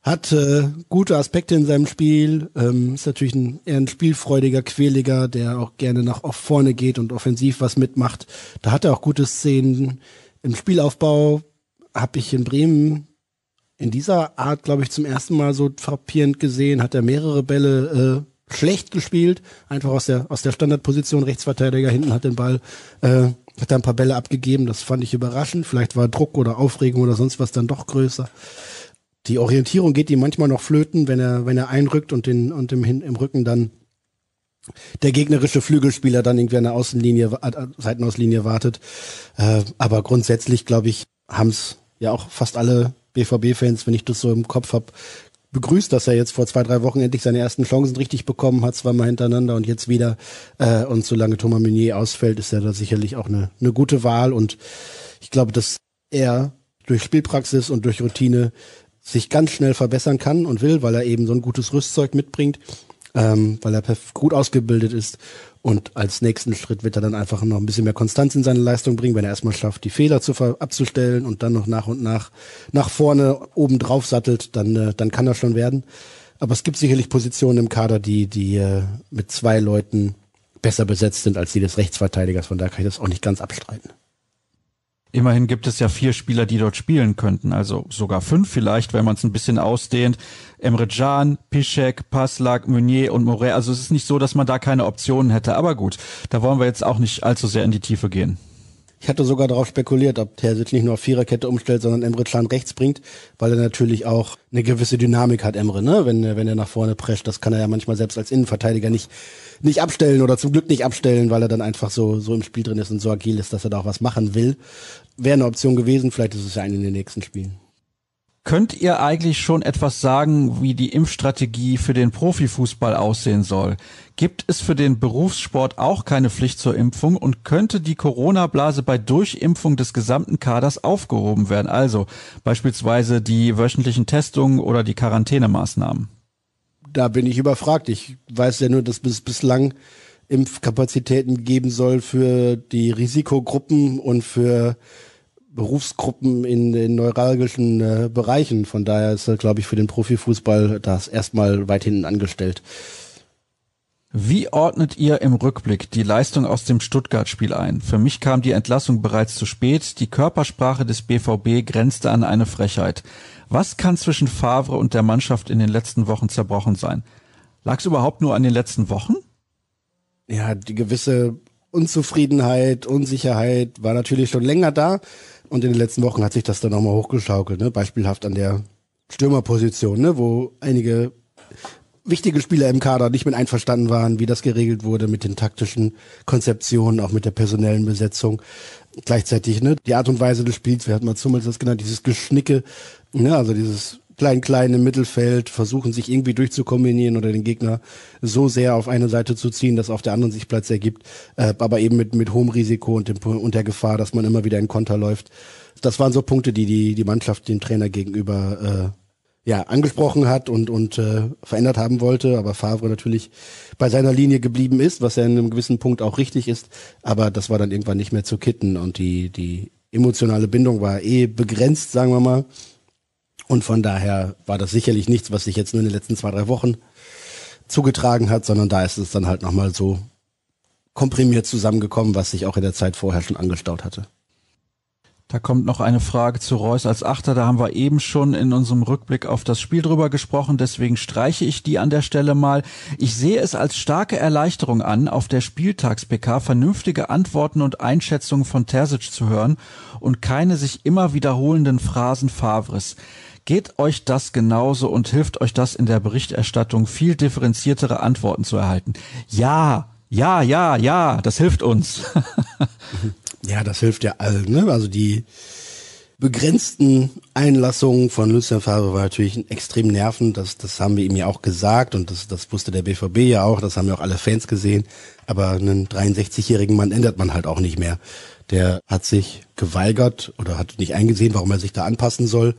hat äh, gute Aspekte in seinem Spiel, ähm, ist natürlich ein, eher ein spielfreudiger, quäliger, der auch gerne nach vorne geht und offensiv was mitmacht. Da hat er auch gute Szenen. Im Spielaufbau habe ich in Bremen in dieser Art, glaube ich, zum ersten Mal so frappierend gesehen, hat er mehrere Bälle äh, schlecht gespielt, einfach aus der aus der Standardposition Rechtsverteidiger hinten hat den Ball äh, hat da ein paar Bälle abgegeben, das fand ich überraschend, vielleicht war Druck oder Aufregung oder sonst was dann doch größer. Die Orientierung geht ihm manchmal noch flöten, wenn er wenn er einrückt und den und im im Rücken dann der gegnerische Flügelspieler dann irgendwie an der Außenlinie, Seitenauslinie wartet. Äh, aber grundsätzlich, glaube ich, haben's ja auch fast alle BVB-Fans, wenn ich das so im Kopf habe, begrüßt, dass er jetzt vor zwei, drei Wochen endlich seine ersten Chancen richtig bekommen hat, zweimal hintereinander und jetzt wieder. Äh, und solange Thomas Meunier ausfällt, ist er da sicherlich auch eine, eine gute Wahl. Und ich glaube, dass er durch Spielpraxis und durch Routine sich ganz schnell verbessern kann und will, weil er eben so ein gutes Rüstzeug mitbringt, ähm, weil er gut ausgebildet ist und als nächsten Schritt wird er dann einfach noch ein bisschen mehr Konstanz in seine Leistung bringen, wenn er erstmal schafft, die Fehler zu abzustellen und dann noch nach und nach nach vorne oben drauf sattelt, dann, äh, dann kann er schon werden. Aber es gibt sicherlich Positionen im Kader, die, die äh, mit zwei Leuten besser besetzt sind als die des Rechtsverteidigers. Von daher kann ich das auch nicht ganz abstreiten. Immerhin gibt es ja vier Spieler, die dort spielen könnten, also sogar fünf vielleicht, wenn man es ein bisschen ausdehnt. Emre Can, Piszek, Paslak, Meunier und Moret. Also es ist nicht so, dass man da keine Optionen hätte. Aber gut, da wollen wir jetzt auch nicht allzu sehr in die Tiefe gehen. Ich hatte sogar darauf spekuliert, ob Terzic nicht nur auf Viererkette umstellt, sondern Emre Can rechts bringt, weil er natürlich auch eine gewisse Dynamik hat, Emre, ne? Wenn, wenn er nach vorne prescht, das kann er ja manchmal selbst als Innenverteidiger nicht, nicht abstellen oder zum Glück nicht abstellen, weil er dann einfach so, so im Spiel drin ist und so agil ist, dass er da auch was machen will. Wäre eine Option gewesen, vielleicht ist es ja eine in den nächsten Spielen. Könnt ihr eigentlich schon etwas sagen, wie die Impfstrategie für den Profifußball aussehen soll? Gibt es für den Berufssport auch keine Pflicht zur Impfung und könnte die Corona-Blase bei Durchimpfung des gesamten Kaders aufgehoben werden? Also beispielsweise die wöchentlichen Testungen oder die Quarantänemaßnahmen? Da bin ich überfragt. Ich weiß ja nur, dass es bislang Impfkapazitäten geben soll für die Risikogruppen und für Berufsgruppen in den neuralgischen äh, Bereichen. Von daher ist, glaube ich, für den Profifußball das erstmal weit hinten angestellt. Wie ordnet ihr im Rückblick die Leistung aus dem Stuttgart-Spiel ein? Für mich kam die Entlassung bereits zu spät. Die Körpersprache des BVB grenzte an eine Frechheit. Was kann zwischen Favre und der Mannschaft in den letzten Wochen zerbrochen sein? Lag es überhaupt nur an den letzten Wochen? Ja, die gewisse Unzufriedenheit, Unsicherheit war natürlich schon länger da. Und in den letzten Wochen hat sich das dann nochmal hochgeschaukelt, ne? Beispielhaft an der Stürmerposition, ne? wo einige wichtige Spieler im Kader nicht mit einverstanden waren, wie das geregelt wurde mit den taktischen Konzeptionen, auch mit der personellen Besetzung. Gleichzeitig, ne, die Art und Weise des Spiels, wir hatten mal Zummels das genannt, dieses Geschnicke, ne, also dieses klein-klein im Mittelfeld, versuchen sich irgendwie durchzukombinieren oder den Gegner so sehr auf eine Seite zu ziehen, dass auf der anderen sich Platz ergibt, äh, aber eben mit, mit hohem Risiko und, dem, und der Gefahr, dass man immer wieder in Konter läuft. Das waren so Punkte, die die, die Mannschaft dem Trainer gegenüber äh, ja, angesprochen hat und, und äh, verändert haben wollte, aber Favre natürlich bei seiner Linie geblieben ist, was ja in einem gewissen Punkt auch richtig ist, aber das war dann irgendwann nicht mehr zu kitten und die, die emotionale Bindung war eh begrenzt, sagen wir mal. Und von daher war das sicherlich nichts, was sich jetzt nur in den letzten zwei, drei Wochen zugetragen hat, sondern da ist es dann halt nochmal so komprimiert zusammengekommen, was sich auch in der Zeit vorher schon angestaut hatte. Da kommt noch eine Frage zu Reus als Achter. Da haben wir eben schon in unserem Rückblick auf das Spiel drüber gesprochen. Deswegen streiche ich die an der Stelle mal. Ich sehe es als starke Erleichterung an, auf der Spieltags-PK vernünftige Antworten und Einschätzungen von Terzic zu hören und keine sich immer wiederholenden Phrasen Favres. Geht euch das genauso und hilft euch das in der Berichterstattung viel differenziertere Antworten zu erhalten? Ja, ja, ja, ja, das hilft uns. ja, das hilft ja allen. Ne? Also die begrenzten Einlassungen von Lucien Favre war natürlich extrem nervend. Das, das haben wir ihm ja auch gesagt und das, das wusste der BVB ja auch. Das haben ja auch alle Fans gesehen. Aber einen 63-jährigen Mann ändert man halt auch nicht mehr. Der hat sich geweigert oder hat nicht eingesehen, warum er sich da anpassen soll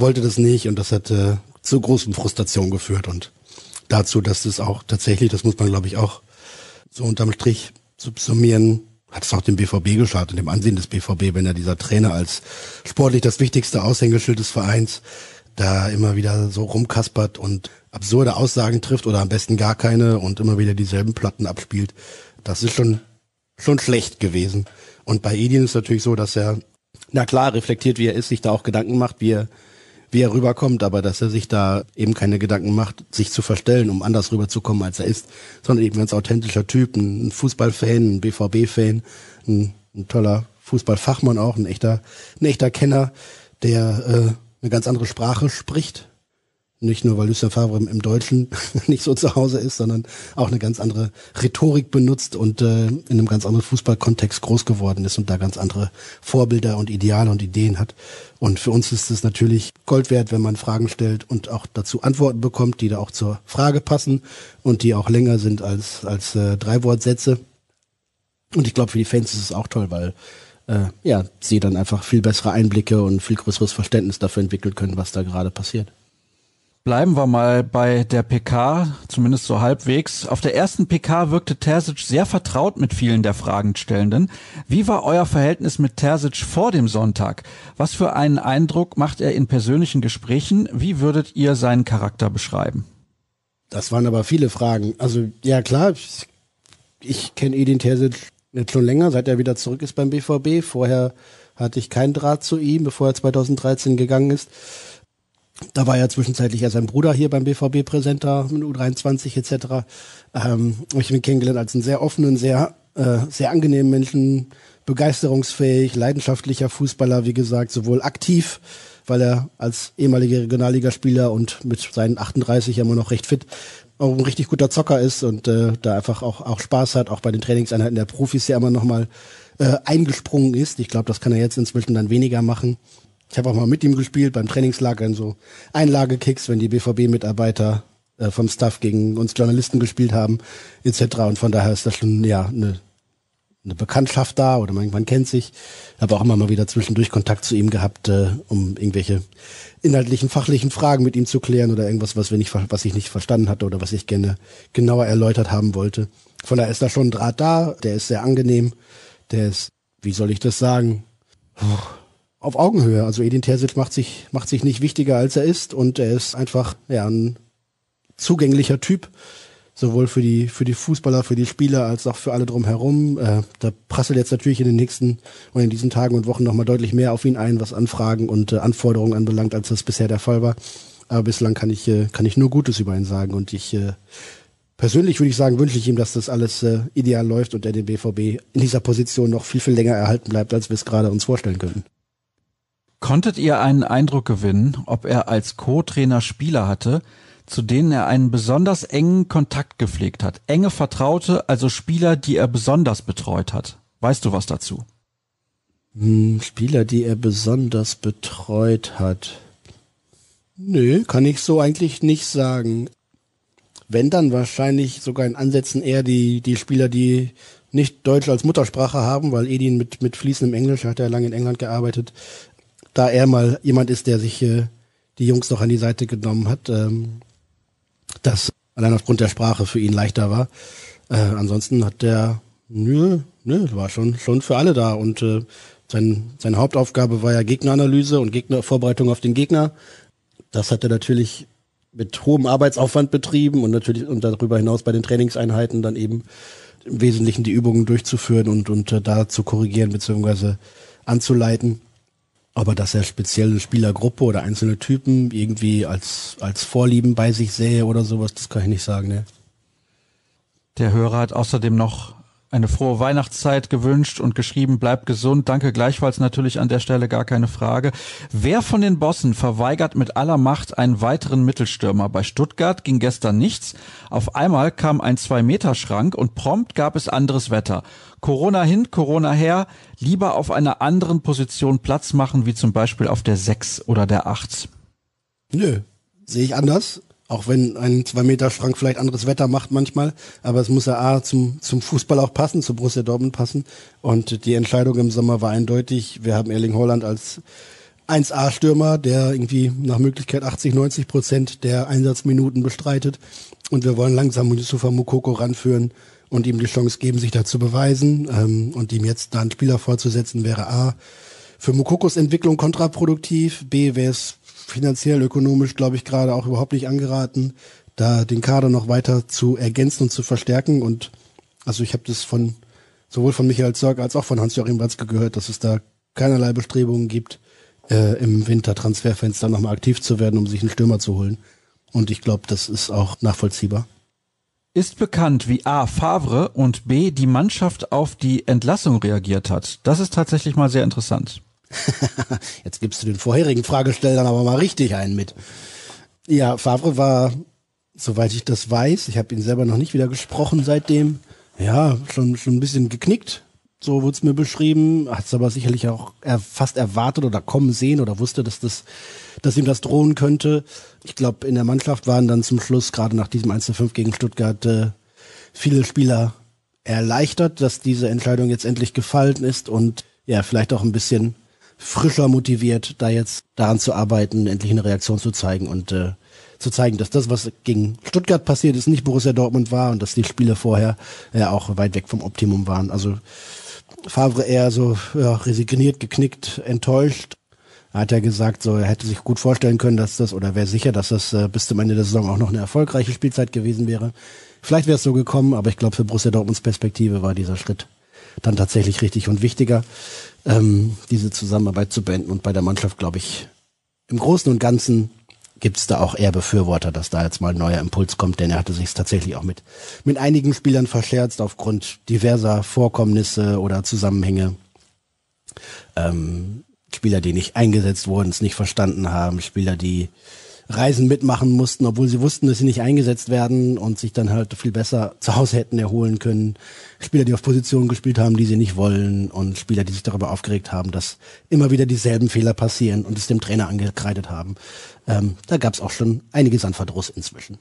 wollte das nicht und das hat äh, zu großen Frustration geführt und dazu, dass es auch tatsächlich, das muss man glaube ich auch so unterm Strich subsumieren, hat es auch dem BVB geschadet und dem Ansehen des BVB, wenn er dieser Trainer als sportlich das wichtigste Aushängeschild des Vereins da immer wieder so rumkaspert und absurde Aussagen trifft oder am besten gar keine und immer wieder dieselben Platten abspielt. Das ist schon, schon schlecht gewesen. Und bei Edin ist natürlich so, dass er, na klar, reflektiert, wie er ist, sich da auch Gedanken macht, wie er wie er rüberkommt, aber dass er sich da eben keine Gedanken macht, sich zu verstellen, um anders rüberzukommen, als er ist, sondern eben ganz authentischer Typ, ein Fußballfan, ein BVB-Fan, ein, ein, toller Fußballfachmann auch, ein echter, ein echter Kenner, der äh, eine ganz andere Sprache spricht nicht nur, weil Lucien Favre im, Deutschen nicht so zu Hause ist, sondern auch eine ganz andere Rhetorik benutzt und äh, in einem ganz anderen Fußballkontext groß geworden ist und da ganz andere Vorbilder und Ideale und Ideen hat. Und für uns ist es natürlich Gold wert, wenn man Fragen stellt und auch dazu Antworten bekommt, die da auch zur Frage passen und die auch länger sind als, als äh, drei Wortsätze. Und ich glaube, für die Fans ist es auch toll, weil äh, ja, sie dann einfach viel bessere Einblicke und viel größeres Verständnis dafür entwickeln können, was da gerade passiert. Bleiben wir mal bei der PK, zumindest so halbwegs. Auf der ersten PK wirkte Terzic sehr vertraut mit vielen der Fragenstellenden. Wie war euer Verhältnis mit Terzic vor dem Sonntag? Was für einen Eindruck macht er in persönlichen Gesprächen? Wie würdet ihr seinen Charakter beschreiben? Das waren aber viele Fragen. Also ja klar, ich, ich kenne Edin Terzic Jetzt schon länger, seit er wieder zurück ist beim BVB. Vorher hatte ich keinen Draht zu ihm, bevor er 2013 gegangen ist. Da war ja zwischenzeitlich ja sein Bruder hier beim BVB Präsenter mit U23 etc. Ähm, ich bin kennengelernt als einen sehr offenen, sehr äh, sehr angenehmen Menschen, begeisterungsfähig, leidenschaftlicher Fußballer, wie gesagt, sowohl aktiv, weil er als ehemaliger Regionalligaspieler und mit seinen 38 immer noch recht fit auch ein richtig guter Zocker ist und äh, da einfach auch auch Spaß hat, auch bei den Trainingseinheiten der Profis ja immer noch mal äh, eingesprungen ist. Ich glaube, das kann er jetzt inzwischen dann weniger machen. Ich habe auch mal mit ihm gespielt beim Trainingslager in so Einlagekicks, wenn die BVB-Mitarbeiter äh, vom Staff gegen uns Journalisten gespielt haben, etc. Und von daher ist das schon ja eine, eine Bekanntschaft da oder man, man kennt sich. Habe auch immer mal wieder zwischendurch Kontakt zu ihm gehabt, äh, um irgendwelche inhaltlichen, fachlichen Fragen mit ihm zu klären oder irgendwas, was wir nicht, was ich nicht verstanden hatte oder was ich gerne genauer erläutert haben wollte. Von daher ist da schon ein Draht da. Der ist sehr angenehm. Der ist, wie soll ich das sagen? Auf Augenhöhe. Also Edin Terzic macht sich, macht sich nicht wichtiger, als er ist und er ist einfach, ja, ein zugänglicher Typ. Sowohl für die, für die Fußballer, für die Spieler, als auch für alle drumherum. Äh, da prasselt jetzt natürlich in den nächsten und in diesen Tagen und Wochen nochmal deutlich mehr auf ihn ein, was Anfragen und äh, Anforderungen anbelangt, als das bisher der Fall war. Aber bislang kann ich, äh, kann ich nur Gutes über ihn sagen und ich, äh, Persönlich würde ich sagen, wünsche ich ihm, dass das alles äh, ideal läuft und er den BVB in dieser Position noch viel, viel länger erhalten bleibt, als wir es gerade uns vorstellen könnten. Konntet ihr einen Eindruck gewinnen, ob er als Co-Trainer Spieler hatte, zu denen er einen besonders engen Kontakt gepflegt hat? Enge Vertraute, also Spieler, die er besonders betreut hat. Weißt du was dazu? Hm, Spieler, die er besonders betreut hat. Nö, kann ich so eigentlich nicht sagen. Wenn dann wahrscheinlich sogar in Ansätzen eher die, die Spieler, die nicht Deutsch als Muttersprache haben, weil Edin mit, mit fließendem Englisch, hat er lange in England gearbeitet, da er mal jemand ist, der sich äh, die Jungs noch an die Seite genommen hat, ähm, das allein aufgrund der Sprache für ihn leichter war. Äh, ansonsten hat der, nö, nö, war schon, schon für alle da und äh, sein, seine Hauptaufgabe war ja Gegneranalyse und Gegnervorbereitung auf den Gegner. Das hat er natürlich mit hohem Arbeitsaufwand betrieben und natürlich und darüber hinaus bei den Trainingseinheiten dann eben im Wesentlichen die Übungen durchzuführen und, und äh, da zu korrigieren bzw. anzuleiten. Aber dass er spezielle Spielergruppe oder einzelne Typen irgendwie als, als Vorlieben bei sich sähe oder sowas, das kann ich nicht sagen, ne? Der Hörer hat außerdem noch eine frohe Weihnachtszeit gewünscht und geschrieben, bleibt gesund. Danke gleichfalls natürlich an der Stelle gar keine Frage. Wer von den Bossen verweigert mit aller Macht einen weiteren Mittelstürmer? Bei Stuttgart ging gestern nichts. Auf einmal kam ein Zwei-Meter-Schrank und prompt gab es anderes Wetter. Corona hin, Corona her, lieber auf einer anderen Position Platz machen, wie zum Beispiel auf der 6 oder der 8. Nö, sehe ich anders. Auch wenn ein 2-Meter-Schrank vielleicht anderes Wetter macht manchmal, aber es muss ja A zum, zum Fußball auch passen, zu Borussia Dortmund passen. Und die Entscheidung im Sommer war eindeutig. Wir haben Erling Holland als 1A-Stürmer, der irgendwie nach Möglichkeit 80, 90 Prozent der Einsatzminuten bestreitet. Und wir wollen langsam Yusufa Mukoko ranführen und ihm die Chance geben, sich da zu beweisen. Ähm, und ihm jetzt da einen Spieler vorzusetzen, wäre A, für Mukokos Entwicklung kontraproduktiv, B, wäre es finanziell, ökonomisch, glaube ich, gerade auch überhaupt nicht angeraten, da den Kader noch weiter zu ergänzen und zu verstärken. Und also ich habe das von sowohl von Michael Zorg als auch von Hans-Joachim Watzke gehört, dass es da keinerlei Bestrebungen gibt, äh, im Wintertransferfenster nochmal aktiv zu werden, um sich einen Stürmer zu holen. Und ich glaube, das ist auch nachvollziehbar. Ist bekannt, wie A. Favre und B. die Mannschaft auf die Entlassung reagiert hat. Das ist tatsächlich mal sehr interessant. Jetzt gibst du den vorherigen Fragestellern aber mal richtig einen mit. Ja, Favre war, soweit ich das weiß, ich habe ihn selber noch nicht wieder gesprochen seitdem, ja, schon, schon ein bisschen geknickt. So wurde es mir beschrieben, hat es aber sicherlich auch fast erwartet oder kommen sehen oder wusste, dass das dass ihm das drohen könnte. Ich glaube, in der Mannschaft waren dann zum Schluss, gerade nach diesem 1 5 gegen Stuttgart, äh, viele Spieler erleichtert, dass diese Entscheidung jetzt endlich gefallen ist und ja, vielleicht auch ein bisschen frischer motiviert, da jetzt daran zu arbeiten, endlich eine Reaktion zu zeigen und äh, zu zeigen, dass das, was gegen Stuttgart passiert ist, nicht Borussia Dortmund war und dass die Spiele vorher ja auch weit weg vom Optimum waren. Also Favre eher so ja, resigniert, geknickt, enttäuscht hat er gesagt, so er hätte sich gut vorstellen können, dass das oder wäre sicher, dass das äh, bis zum Ende der Saison auch noch eine erfolgreiche Spielzeit gewesen wäre. Vielleicht wäre es so gekommen, aber ich glaube für Borussia Dortmunds Perspektive war dieser Schritt dann tatsächlich richtig und wichtiger, ähm, diese Zusammenarbeit zu beenden. Und bei der Mannschaft, glaube ich, im Großen und Ganzen gibt es da auch eher Befürworter, dass da jetzt mal ein neuer Impuls kommt, denn er hatte sich tatsächlich auch mit, mit einigen Spielern verscherzt aufgrund diverser Vorkommnisse oder Zusammenhänge. Ähm, Spieler, die nicht eingesetzt wurden, es nicht verstanden haben, Spieler, die Reisen mitmachen mussten, obwohl sie wussten, dass sie nicht eingesetzt werden und sich dann halt viel besser zu Hause hätten erholen können. Spieler, die auf Positionen gespielt haben, die sie nicht wollen und Spieler, die sich darüber aufgeregt haben, dass immer wieder dieselben Fehler passieren und es dem Trainer angekreidet haben. Ähm, da gab es auch schon einiges an Verdruss inzwischen.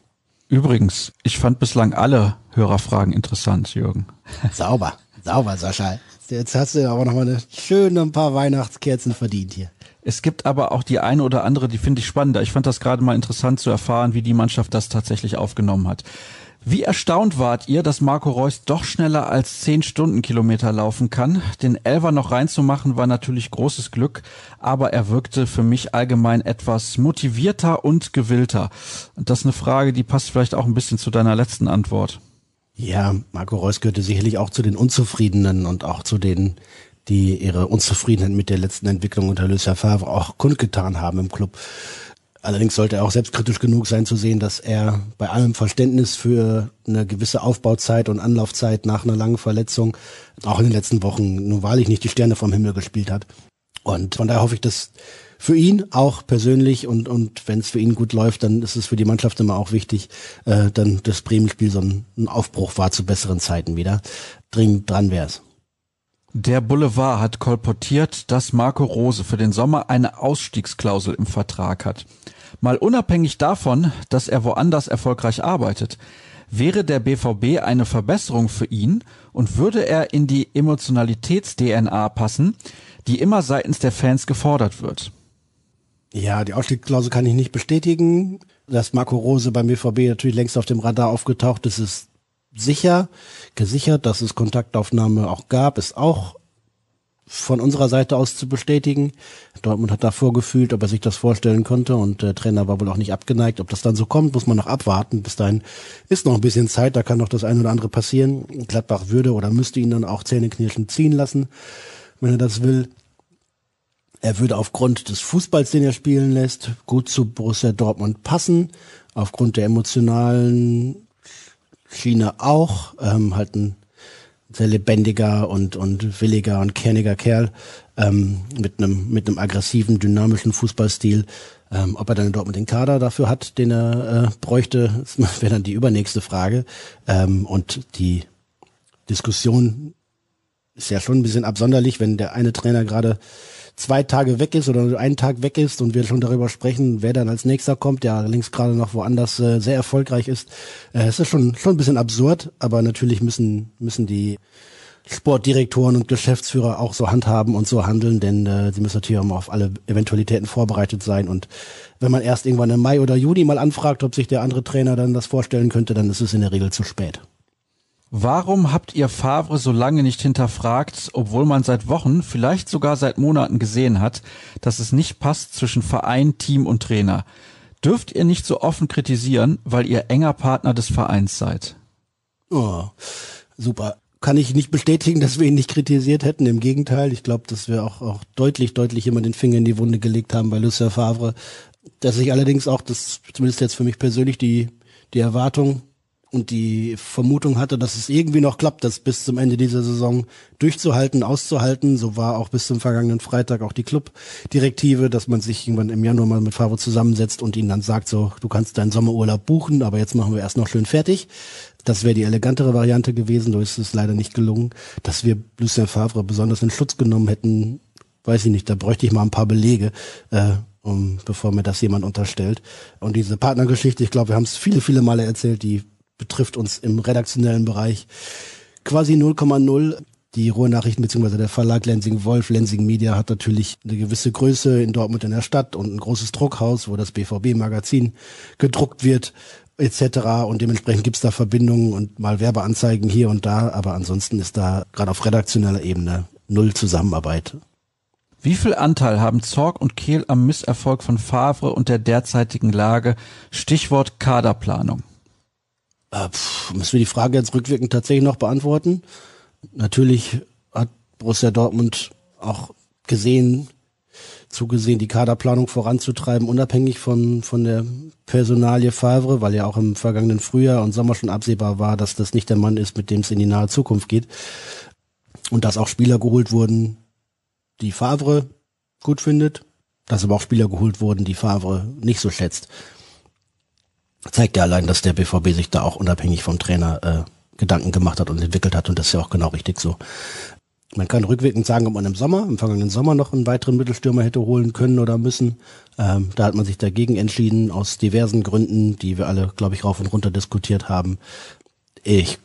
Übrigens, ich fand bislang alle Hörerfragen interessant, Jürgen. Sauber, sauber, Sascha. Jetzt hast du aber noch mal eine schöne ein paar Weihnachtskerzen verdient hier. Es gibt aber auch die eine oder andere, die finde ich spannender. Ich fand das gerade mal interessant zu erfahren, wie die Mannschaft das tatsächlich aufgenommen hat. Wie erstaunt wart ihr, dass Marco Reus doch schneller als 10 Stundenkilometer laufen kann? Den Elver noch reinzumachen war natürlich großes Glück, aber er wirkte für mich allgemein etwas motivierter und gewillter. Und das ist eine Frage, die passt vielleicht auch ein bisschen zu deiner letzten Antwort. Ja, Marco Reus gehörte sicherlich auch zu den Unzufriedenen und auch zu den die ihre Unzufriedenheit mit der letzten Entwicklung unter Lucien Favre auch kundgetan haben im Club. Allerdings sollte er auch selbstkritisch genug sein zu sehen, dass er bei allem Verständnis für eine gewisse Aufbauzeit und Anlaufzeit nach einer langen Verletzung auch in den letzten Wochen nun wahrlich nicht die Sterne vom Himmel gespielt hat. Und von daher hoffe ich, dass für ihn auch persönlich und, und wenn es für ihn gut läuft, dann ist es für die Mannschaft immer auch wichtig, äh, dann das Bremen-Spiel so ein, ein Aufbruch war zu besseren Zeiten wieder. Dringend dran wär's. Der Boulevard hat kolportiert, dass Marco Rose für den Sommer eine Ausstiegsklausel im Vertrag hat. Mal unabhängig davon, dass er woanders erfolgreich arbeitet, wäre der BVB eine Verbesserung für ihn und würde er in die Emotionalitäts-DNA passen, die immer seitens der Fans gefordert wird. Ja, die Ausstiegsklausel kann ich nicht bestätigen. Dass Marco Rose beim BVB natürlich längst auf dem Radar aufgetaucht ist, ist sicher, gesichert, dass es Kontaktaufnahme auch gab, ist auch von unserer Seite aus zu bestätigen. Dortmund hat da vorgefühlt, ob er sich das vorstellen konnte und der Trainer war wohl auch nicht abgeneigt. Ob das dann so kommt, muss man noch abwarten. Bis dahin ist noch ein bisschen Zeit, da kann noch das eine oder andere passieren. Gladbach würde oder müsste ihn dann auch zähneknirschend ziehen lassen, wenn er das will. Er würde aufgrund des Fußballs, den er spielen lässt, gut zu Borussia Dortmund passen. Aufgrund der emotionalen Schiene auch, ähm, halt ein sehr lebendiger und, und williger und kerniger Kerl ähm, mit einem mit einem aggressiven, dynamischen Fußballstil. Ähm, ob er dann dort mit den Kader dafür hat, den er äh, bräuchte, wäre dann die übernächste Frage. Ähm, und die Diskussion ist ja schon ein bisschen absonderlich, wenn der eine Trainer gerade zwei Tage weg ist oder einen Tag weg ist und wir schon darüber sprechen, wer dann als nächster kommt, der allerdings gerade noch woanders äh, sehr erfolgreich ist. Äh, es ist schon, schon ein bisschen absurd, aber natürlich müssen, müssen die Sportdirektoren und Geschäftsführer auch so handhaben und so handeln, denn äh, sie müssen natürlich auch mal auf alle Eventualitäten vorbereitet sein. Und wenn man erst irgendwann im Mai oder Juni mal anfragt, ob sich der andere Trainer dann das vorstellen könnte, dann ist es in der Regel zu spät. Warum habt ihr Favre so lange nicht hinterfragt, obwohl man seit Wochen, vielleicht sogar seit Monaten gesehen hat, dass es nicht passt zwischen Verein, Team und Trainer? Dürft ihr nicht so offen kritisieren, weil ihr enger Partner des Vereins seid? Oh, super. Kann ich nicht bestätigen, dass wir ihn nicht kritisiert hätten. Im Gegenteil, ich glaube, dass wir auch, auch deutlich, deutlich immer den Finger in die Wunde gelegt haben bei Lucien Favre. Dass ich allerdings auch, das zumindest jetzt für mich persönlich, die, die Erwartung und die Vermutung hatte, dass es irgendwie noch klappt, das bis zum Ende dieser Saison durchzuhalten, auszuhalten. So war auch bis zum vergangenen Freitag auch die Clubdirektive, dass man sich irgendwann im Januar mal mit Favre zusammensetzt und ihnen dann sagt, so, du kannst deinen Sommerurlaub buchen, aber jetzt machen wir erst noch schön fertig. Das wäre die elegantere Variante gewesen, so ist es leider nicht gelungen. Dass wir Lucien Favre besonders in Schutz genommen hätten, weiß ich nicht, da bräuchte ich mal ein paar Belege. Äh, um, bevor mir das jemand unterstellt. Und diese Partnergeschichte, ich glaube, wir haben es viele, viele Male erzählt, die betrifft uns im redaktionellen Bereich quasi 0,0. Die Ruhrnachrichten bzw. der Verlag Lensing Wolf, Lensing Media hat natürlich eine gewisse Größe in Dortmund in der Stadt und ein großes Druckhaus, wo das BVB-Magazin gedruckt wird etc. Und dementsprechend gibt's da Verbindungen und mal Werbeanzeigen hier und da, aber ansonsten ist da gerade auf redaktioneller Ebene null Zusammenarbeit. Wie viel Anteil haben Zorg und Kehl am Misserfolg von Favre und der derzeitigen Lage? Stichwort Kaderplanung. Äh, pff, müssen wir die Frage jetzt rückwirkend tatsächlich noch beantworten? Natürlich Borussia Dortmund auch gesehen, zugesehen, die Kaderplanung voranzutreiben, unabhängig von, von der Personalie Favre, weil ja auch im vergangenen Frühjahr und Sommer schon absehbar war, dass das nicht der Mann ist, mit dem es in die nahe Zukunft geht. Und dass auch Spieler geholt wurden, die Favre gut findet, dass aber auch Spieler geholt wurden, die Favre nicht so schätzt. Zeigt ja allein, dass der BVB sich da auch unabhängig vom Trainer äh, Gedanken gemacht hat und entwickelt hat und das ist ja auch genau richtig so. Man kann rückwirkend sagen, ob man im Sommer, im vergangenen Sommer noch einen weiteren Mittelstürmer hätte holen können oder müssen. Ähm, da hat man sich dagegen entschieden, aus diversen Gründen, die wir alle, glaube ich, rauf und runter diskutiert haben. Ich,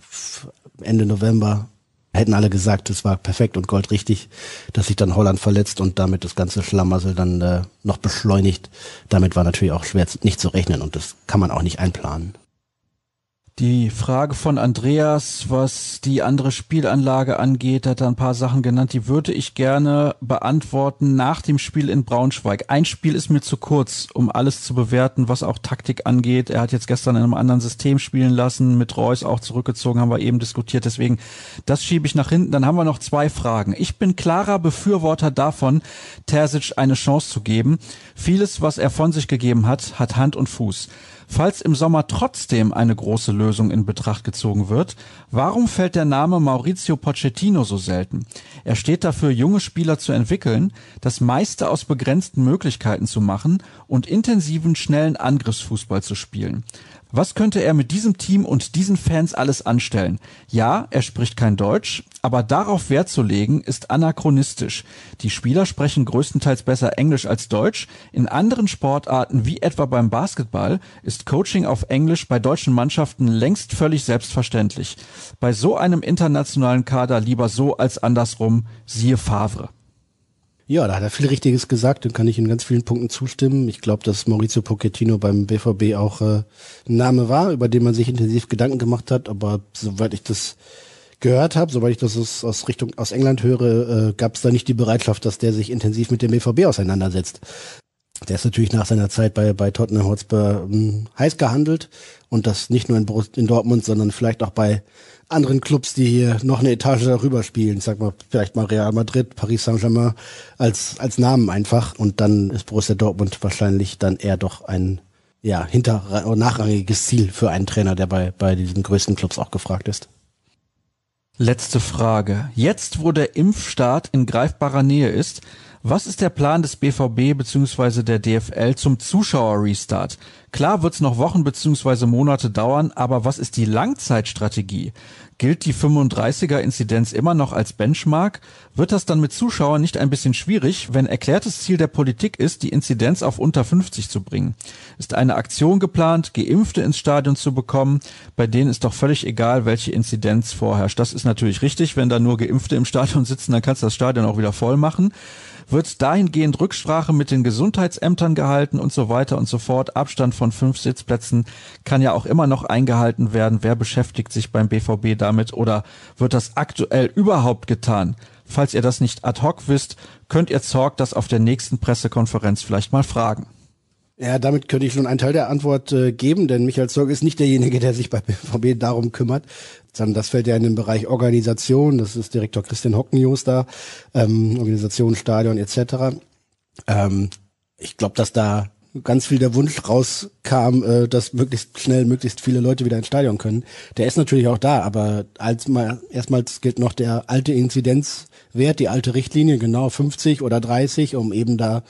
Ende November hätten alle gesagt, es war perfekt und goldrichtig, dass sich dann Holland verletzt und damit das ganze Schlamassel dann äh, noch beschleunigt. Damit war natürlich auch schwer nicht zu rechnen und das kann man auch nicht einplanen. Die Frage von Andreas, was die andere Spielanlage angeht, hat er ein paar Sachen genannt, die würde ich gerne beantworten nach dem Spiel in Braunschweig. Ein Spiel ist mir zu kurz, um alles zu bewerten, was auch Taktik angeht. Er hat jetzt gestern in einem anderen System spielen lassen, mit Reus auch zurückgezogen, haben wir eben diskutiert. Deswegen, das schiebe ich nach hinten. Dann haben wir noch zwei Fragen. Ich bin klarer Befürworter davon, Terzic eine Chance zu geben. Vieles, was er von sich gegeben hat, hat Hand und Fuß. Falls im Sommer trotzdem eine große Lösung in Betracht gezogen wird, warum fällt der Name Maurizio Pochettino so selten? Er steht dafür, junge Spieler zu entwickeln, das meiste aus begrenzten Möglichkeiten zu machen und intensiven, schnellen Angriffsfußball zu spielen. Was könnte er mit diesem Team und diesen Fans alles anstellen? Ja, er spricht kein Deutsch, aber darauf Wert zu legen, ist anachronistisch. Die Spieler sprechen größtenteils besser Englisch als Deutsch. In anderen Sportarten, wie etwa beim Basketball, ist Coaching auf Englisch bei deutschen Mannschaften längst völlig selbstverständlich. Bei so einem internationalen Kader lieber so als andersrum, siehe Favre. Ja, da hat er viel Richtiges gesagt und kann ich in ganz vielen Punkten zustimmen. Ich glaube, dass Maurizio Pochettino beim BVB auch äh, ein Name war, über den man sich intensiv Gedanken gemacht hat. Aber soweit ich das gehört habe, soweit ich das aus, Richtung aus England höre, äh, gab es da nicht die Bereitschaft, dass der sich intensiv mit dem BVB auseinandersetzt. Der ist natürlich nach seiner Zeit bei, bei Tottenham Hotspur ähm, heiß gehandelt und das nicht nur in, in Dortmund, sondern vielleicht auch bei anderen Clubs, die hier noch eine Etage darüber spielen. Ich sag mal, vielleicht mal Real Madrid, Paris Saint-Germain als, als Namen einfach. Und dann ist Borussia Dortmund wahrscheinlich dann eher doch ein, ja, hinter- nachrangiges Ziel für einen Trainer, der bei, bei diesen größten Clubs auch gefragt ist. Letzte Frage. Jetzt, wo der Impfstart in greifbarer Nähe ist, was ist der Plan des BVB bzw. der DFL zum Zuschauer-Restart? Klar wird's noch Wochen bzw. Monate dauern, aber was ist die Langzeitstrategie? Gilt die 35er-Inzidenz immer noch als Benchmark? Wird das dann mit Zuschauern nicht ein bisschen schwierig, wenn erklärtes Ziel der Politik ist, die Inzidenz auf unter 50 zu bringen? Ist eine Aktion geplant, Geimpfte ins Stadion zu bekommen? Bei denen ist doch völlig egal, welche Inzidenz vorherrscht. Das ist natürlich richtig. Wenn da nur Geimpfte im Stadion sitzen, dann kannst du das Stadion auch wieder voll machen wird dahingehend Rücksprache mit den Gesundheitsämtern gehalten und so weiter und so fort. Abstand von fünf Sitzplätzen kann ja auch immer noch eingehalten werden. Wer beschäftigt sich beim BVB damit oder wird das aktuell überhaupt getan? Falls ihr das nicht ad hoc wisst, könnt ihr Zorg das auf der nächsten Pressekonferenz vielleicht mal fragen. Ja, damit könnte ich schon einen Teil der Antwort äh, geben, denn Michael Zorg ist nicht derjenige, der sich bei BVB darum kümmert, sondern das fällt ja in den Bereich Organisation. Das ist Direktor Christian Hockenjus da, ähm, Organisation, Stadion etc. Ähm, ich glaube, dass da ganz viel der Wunsch rauskam, äh, dass möglichst schnell möglichst viele Leute wieder ins Stadion können. Der ist natürlich auch da, aber als mal erstmals gilt noch der alte Inzidenzwert, die alte Richtlinie, genau 50 oder 30, um eben da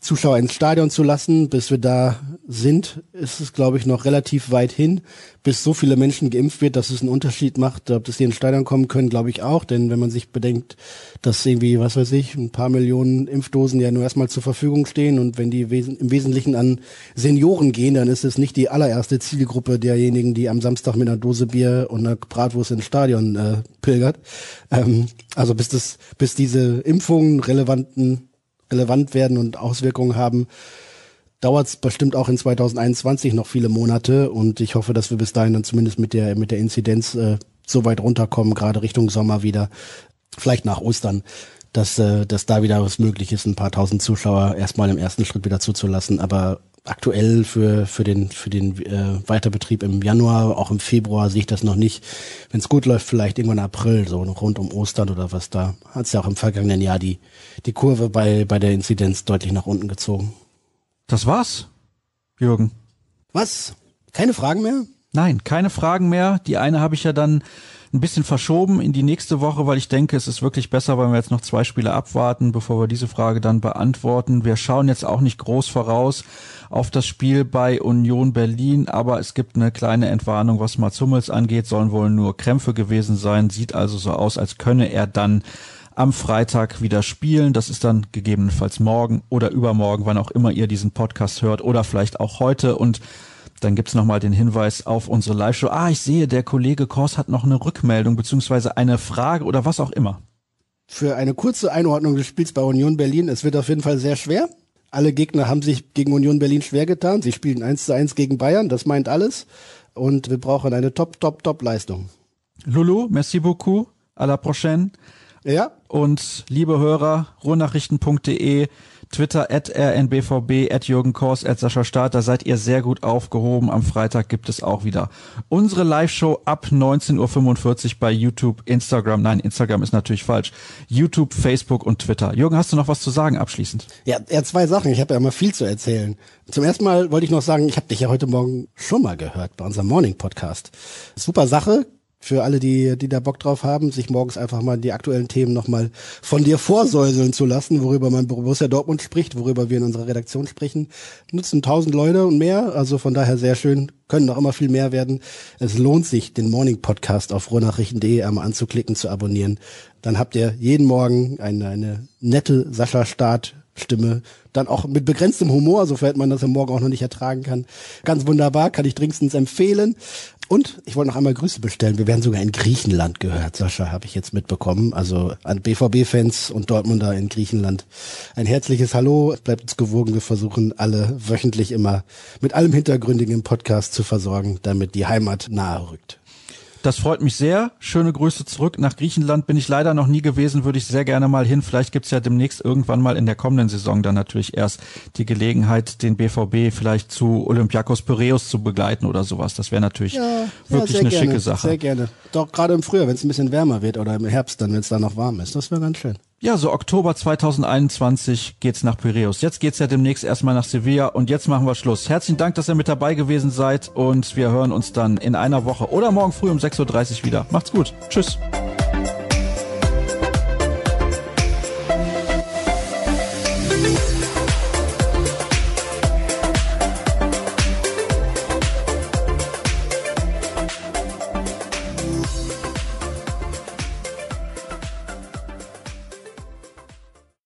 Zuschauer ins Stadion zu lassen. Bis wir da sind, ist es, glaube ich, noch relativ weit hin. Bis so viele Menschen geimpft wird, dass es einen Unterschied macht, ob das hier ins Stadion kommen können, glaube ich auch. Denn wenn man sich bedenkt, dass irgendwie, was weiß ich, ein paar Millionen Impfdosen ja nur erstmal zur Verfügung stehen und wenn die im Wesentlichen an Senioren gehen, dann ist es nicht die allererste Zielgruppe derjenigen, die am Samstag mit einer Dose Bier und einer Bratwurst ins Stadion äh, pilgert. Ähm, also bis das, bis diese Impfungen relevanten relevant werden und Auswirkungen haben, dauert es bestimmt auch in 2021 noch viele Monate und ich hoffe, dass wir bis dahin dann zumindest mit der mit der Inzidenz äh, so weit runterkommen, gerade Richtung Sommer wieder, vielleicht nach Ostern, dass äh, dass da wieder was möglich ist, ein paar tausend Zuschauer erstmal im ersten Schritt wieder zuzulassen. Aber aktuell für, für den, für den äh, Weiterbetrieb im Januar, auch im Februar sehe ich das noch nicht. Wenn es gut läuft, vielleicht irgendwann April, so rund um Ostern oder was da. Hat es ja auch im vergangenen Jahr die, die Kurve bei, bei der Inzidenz deutlich nach unten gezogen. Das war's, Jürgen. Was? Keine Fragen mehr? Nein, keine Fragen mehr. Die eine habe ich ja dann ein bisschen verschoben in die nächste Woche, weil ich denke, es ist wirklich besser, weil wir jetzt noch zwei Spiele abwarten, bevor wir diese Frage dann beantworten. Wir schauen jetzt auch nicht groß voraus auf das Spiel bei Union Berlin, aber es gibt eine kleine Entwarnung, was Mats Hummels angeht, sollen wohl nur Krämpfe gewesen sein, sieht also so aus, als könne er dann am Freitag wieder spielen. Das ist dann gegebenenfalls morgen oder übermorgen, wann auch immer ihr diesen Podcast hört oder vielleicht auch heute und dann gibt's nochmal den Hinweis auf unsere Live-Show. Ah, ich sehe, der Kollege Kors hat noch eine Rückmeldung beziehungsweise eine Frage oder was auch immer. Für eine kurze Einordnung des Spiels bei Union Berlin, es wird auf jeden Fall sehr schwer. Alle Gegner haben sich gegen Union Berlin schwer getan. Sie spielen 1 zu 1 gegen Bayern, das meint alles. Und wir brauchen eine Top, Top, Top Leistung. Lulu, merci beaucoup. À la prochaine. Ja. Und liebe Hörer, ruhrnachrichten.de Twitter at rnbvb, at Jürgen Kors, at Sascha Staat, da seid ihr sehr gut aufgehoben. Am Freitag gibt es auch wieder unsere Live-Show ab 19.45 Uhr bei YouTube, Instagram. Nein, Instagram ist natürlich falsch. YouTube, Facebook und Twitter. Jürgen, hast du noch was zu sagen abschließend? Ja, ja zwei Sachen. Ich habe ja immer viel zu erzählen. Zum ersten Mal wollte ich noch sagen, ich habe dich ja heute Morgen schon mal gehört bei unserem Morning Podcast. Super Sache, für alle, die, die da Bock drauf haben, sich morgens einfach mal die aktuellen Themen nochmal von dir vorsäuseln zu lassen, worüber man Borussia Dortmund spricht, worüber wir in unserer Redaktion sprechen. Nutzen tausend Leute und mehr, also von daher sehr schön, können noch immer viel mehr werden. Es lohnt sich, den Morning Podcast auf ruhrnachrichten.de einmal anzuklicken, zu abonnieren. Dann habt ihr jeden Morgen eine, eine nette Sascha Start Stimme, dann auch mit begrenztem Humor, sofern man das am Morgen auch noch nicht ertragen kann. Ganz wunderbar, kann ich dringendstens empfehlen. Und ich wollte noch einmal Grüße bestellen. Wir werden sogar in Griechenland gehört, Sascha, habe ich jetzt mitbekommen. Also an BVB-Fans und Dortmunder in Griechenland. Ein herzliches Hallo. Es bleibt uns gewogen. Wir versuchen alle wöchentlich immer mit allem Hintergründigen im Podcast zu versorgen, damit die Heimat nahe rückt. Das freut mich sehr. Schöne Grüße zurück. Nach Griechenland bin ich leider noch nie gewesen, würde ich sehr gerne mal hin. Vielleicht gibt's ja demnächst irgendwann mal in der kommenden Saison dann natürlich erst die Gelegenheit, den BVB vielleicht zu Olympiakos Piraeus zu begleiten oder sowas. Das wäre natürlich ja, wirklich ja, eine gerne, schicke Sache. Sehr gerne. Doch gerade im Frühjahr, wenn es ein bisschen wärmer wird oder im Herbst dann, wenn es da noch warm ist. Das wäre ganz schön. Ja, so Oktober 2021 geht's nach Piraeus. Jetzt geht's ja demnächst erstmal nach Sevilla und jetzt machen wir Schluss. Herzlichen Dank, dass ihr mit dabei gewesen seid und wir hören uns dann in einer Woche oder morgen früh um 6.30 Uhr wieder. Macht's gut. Tschüss.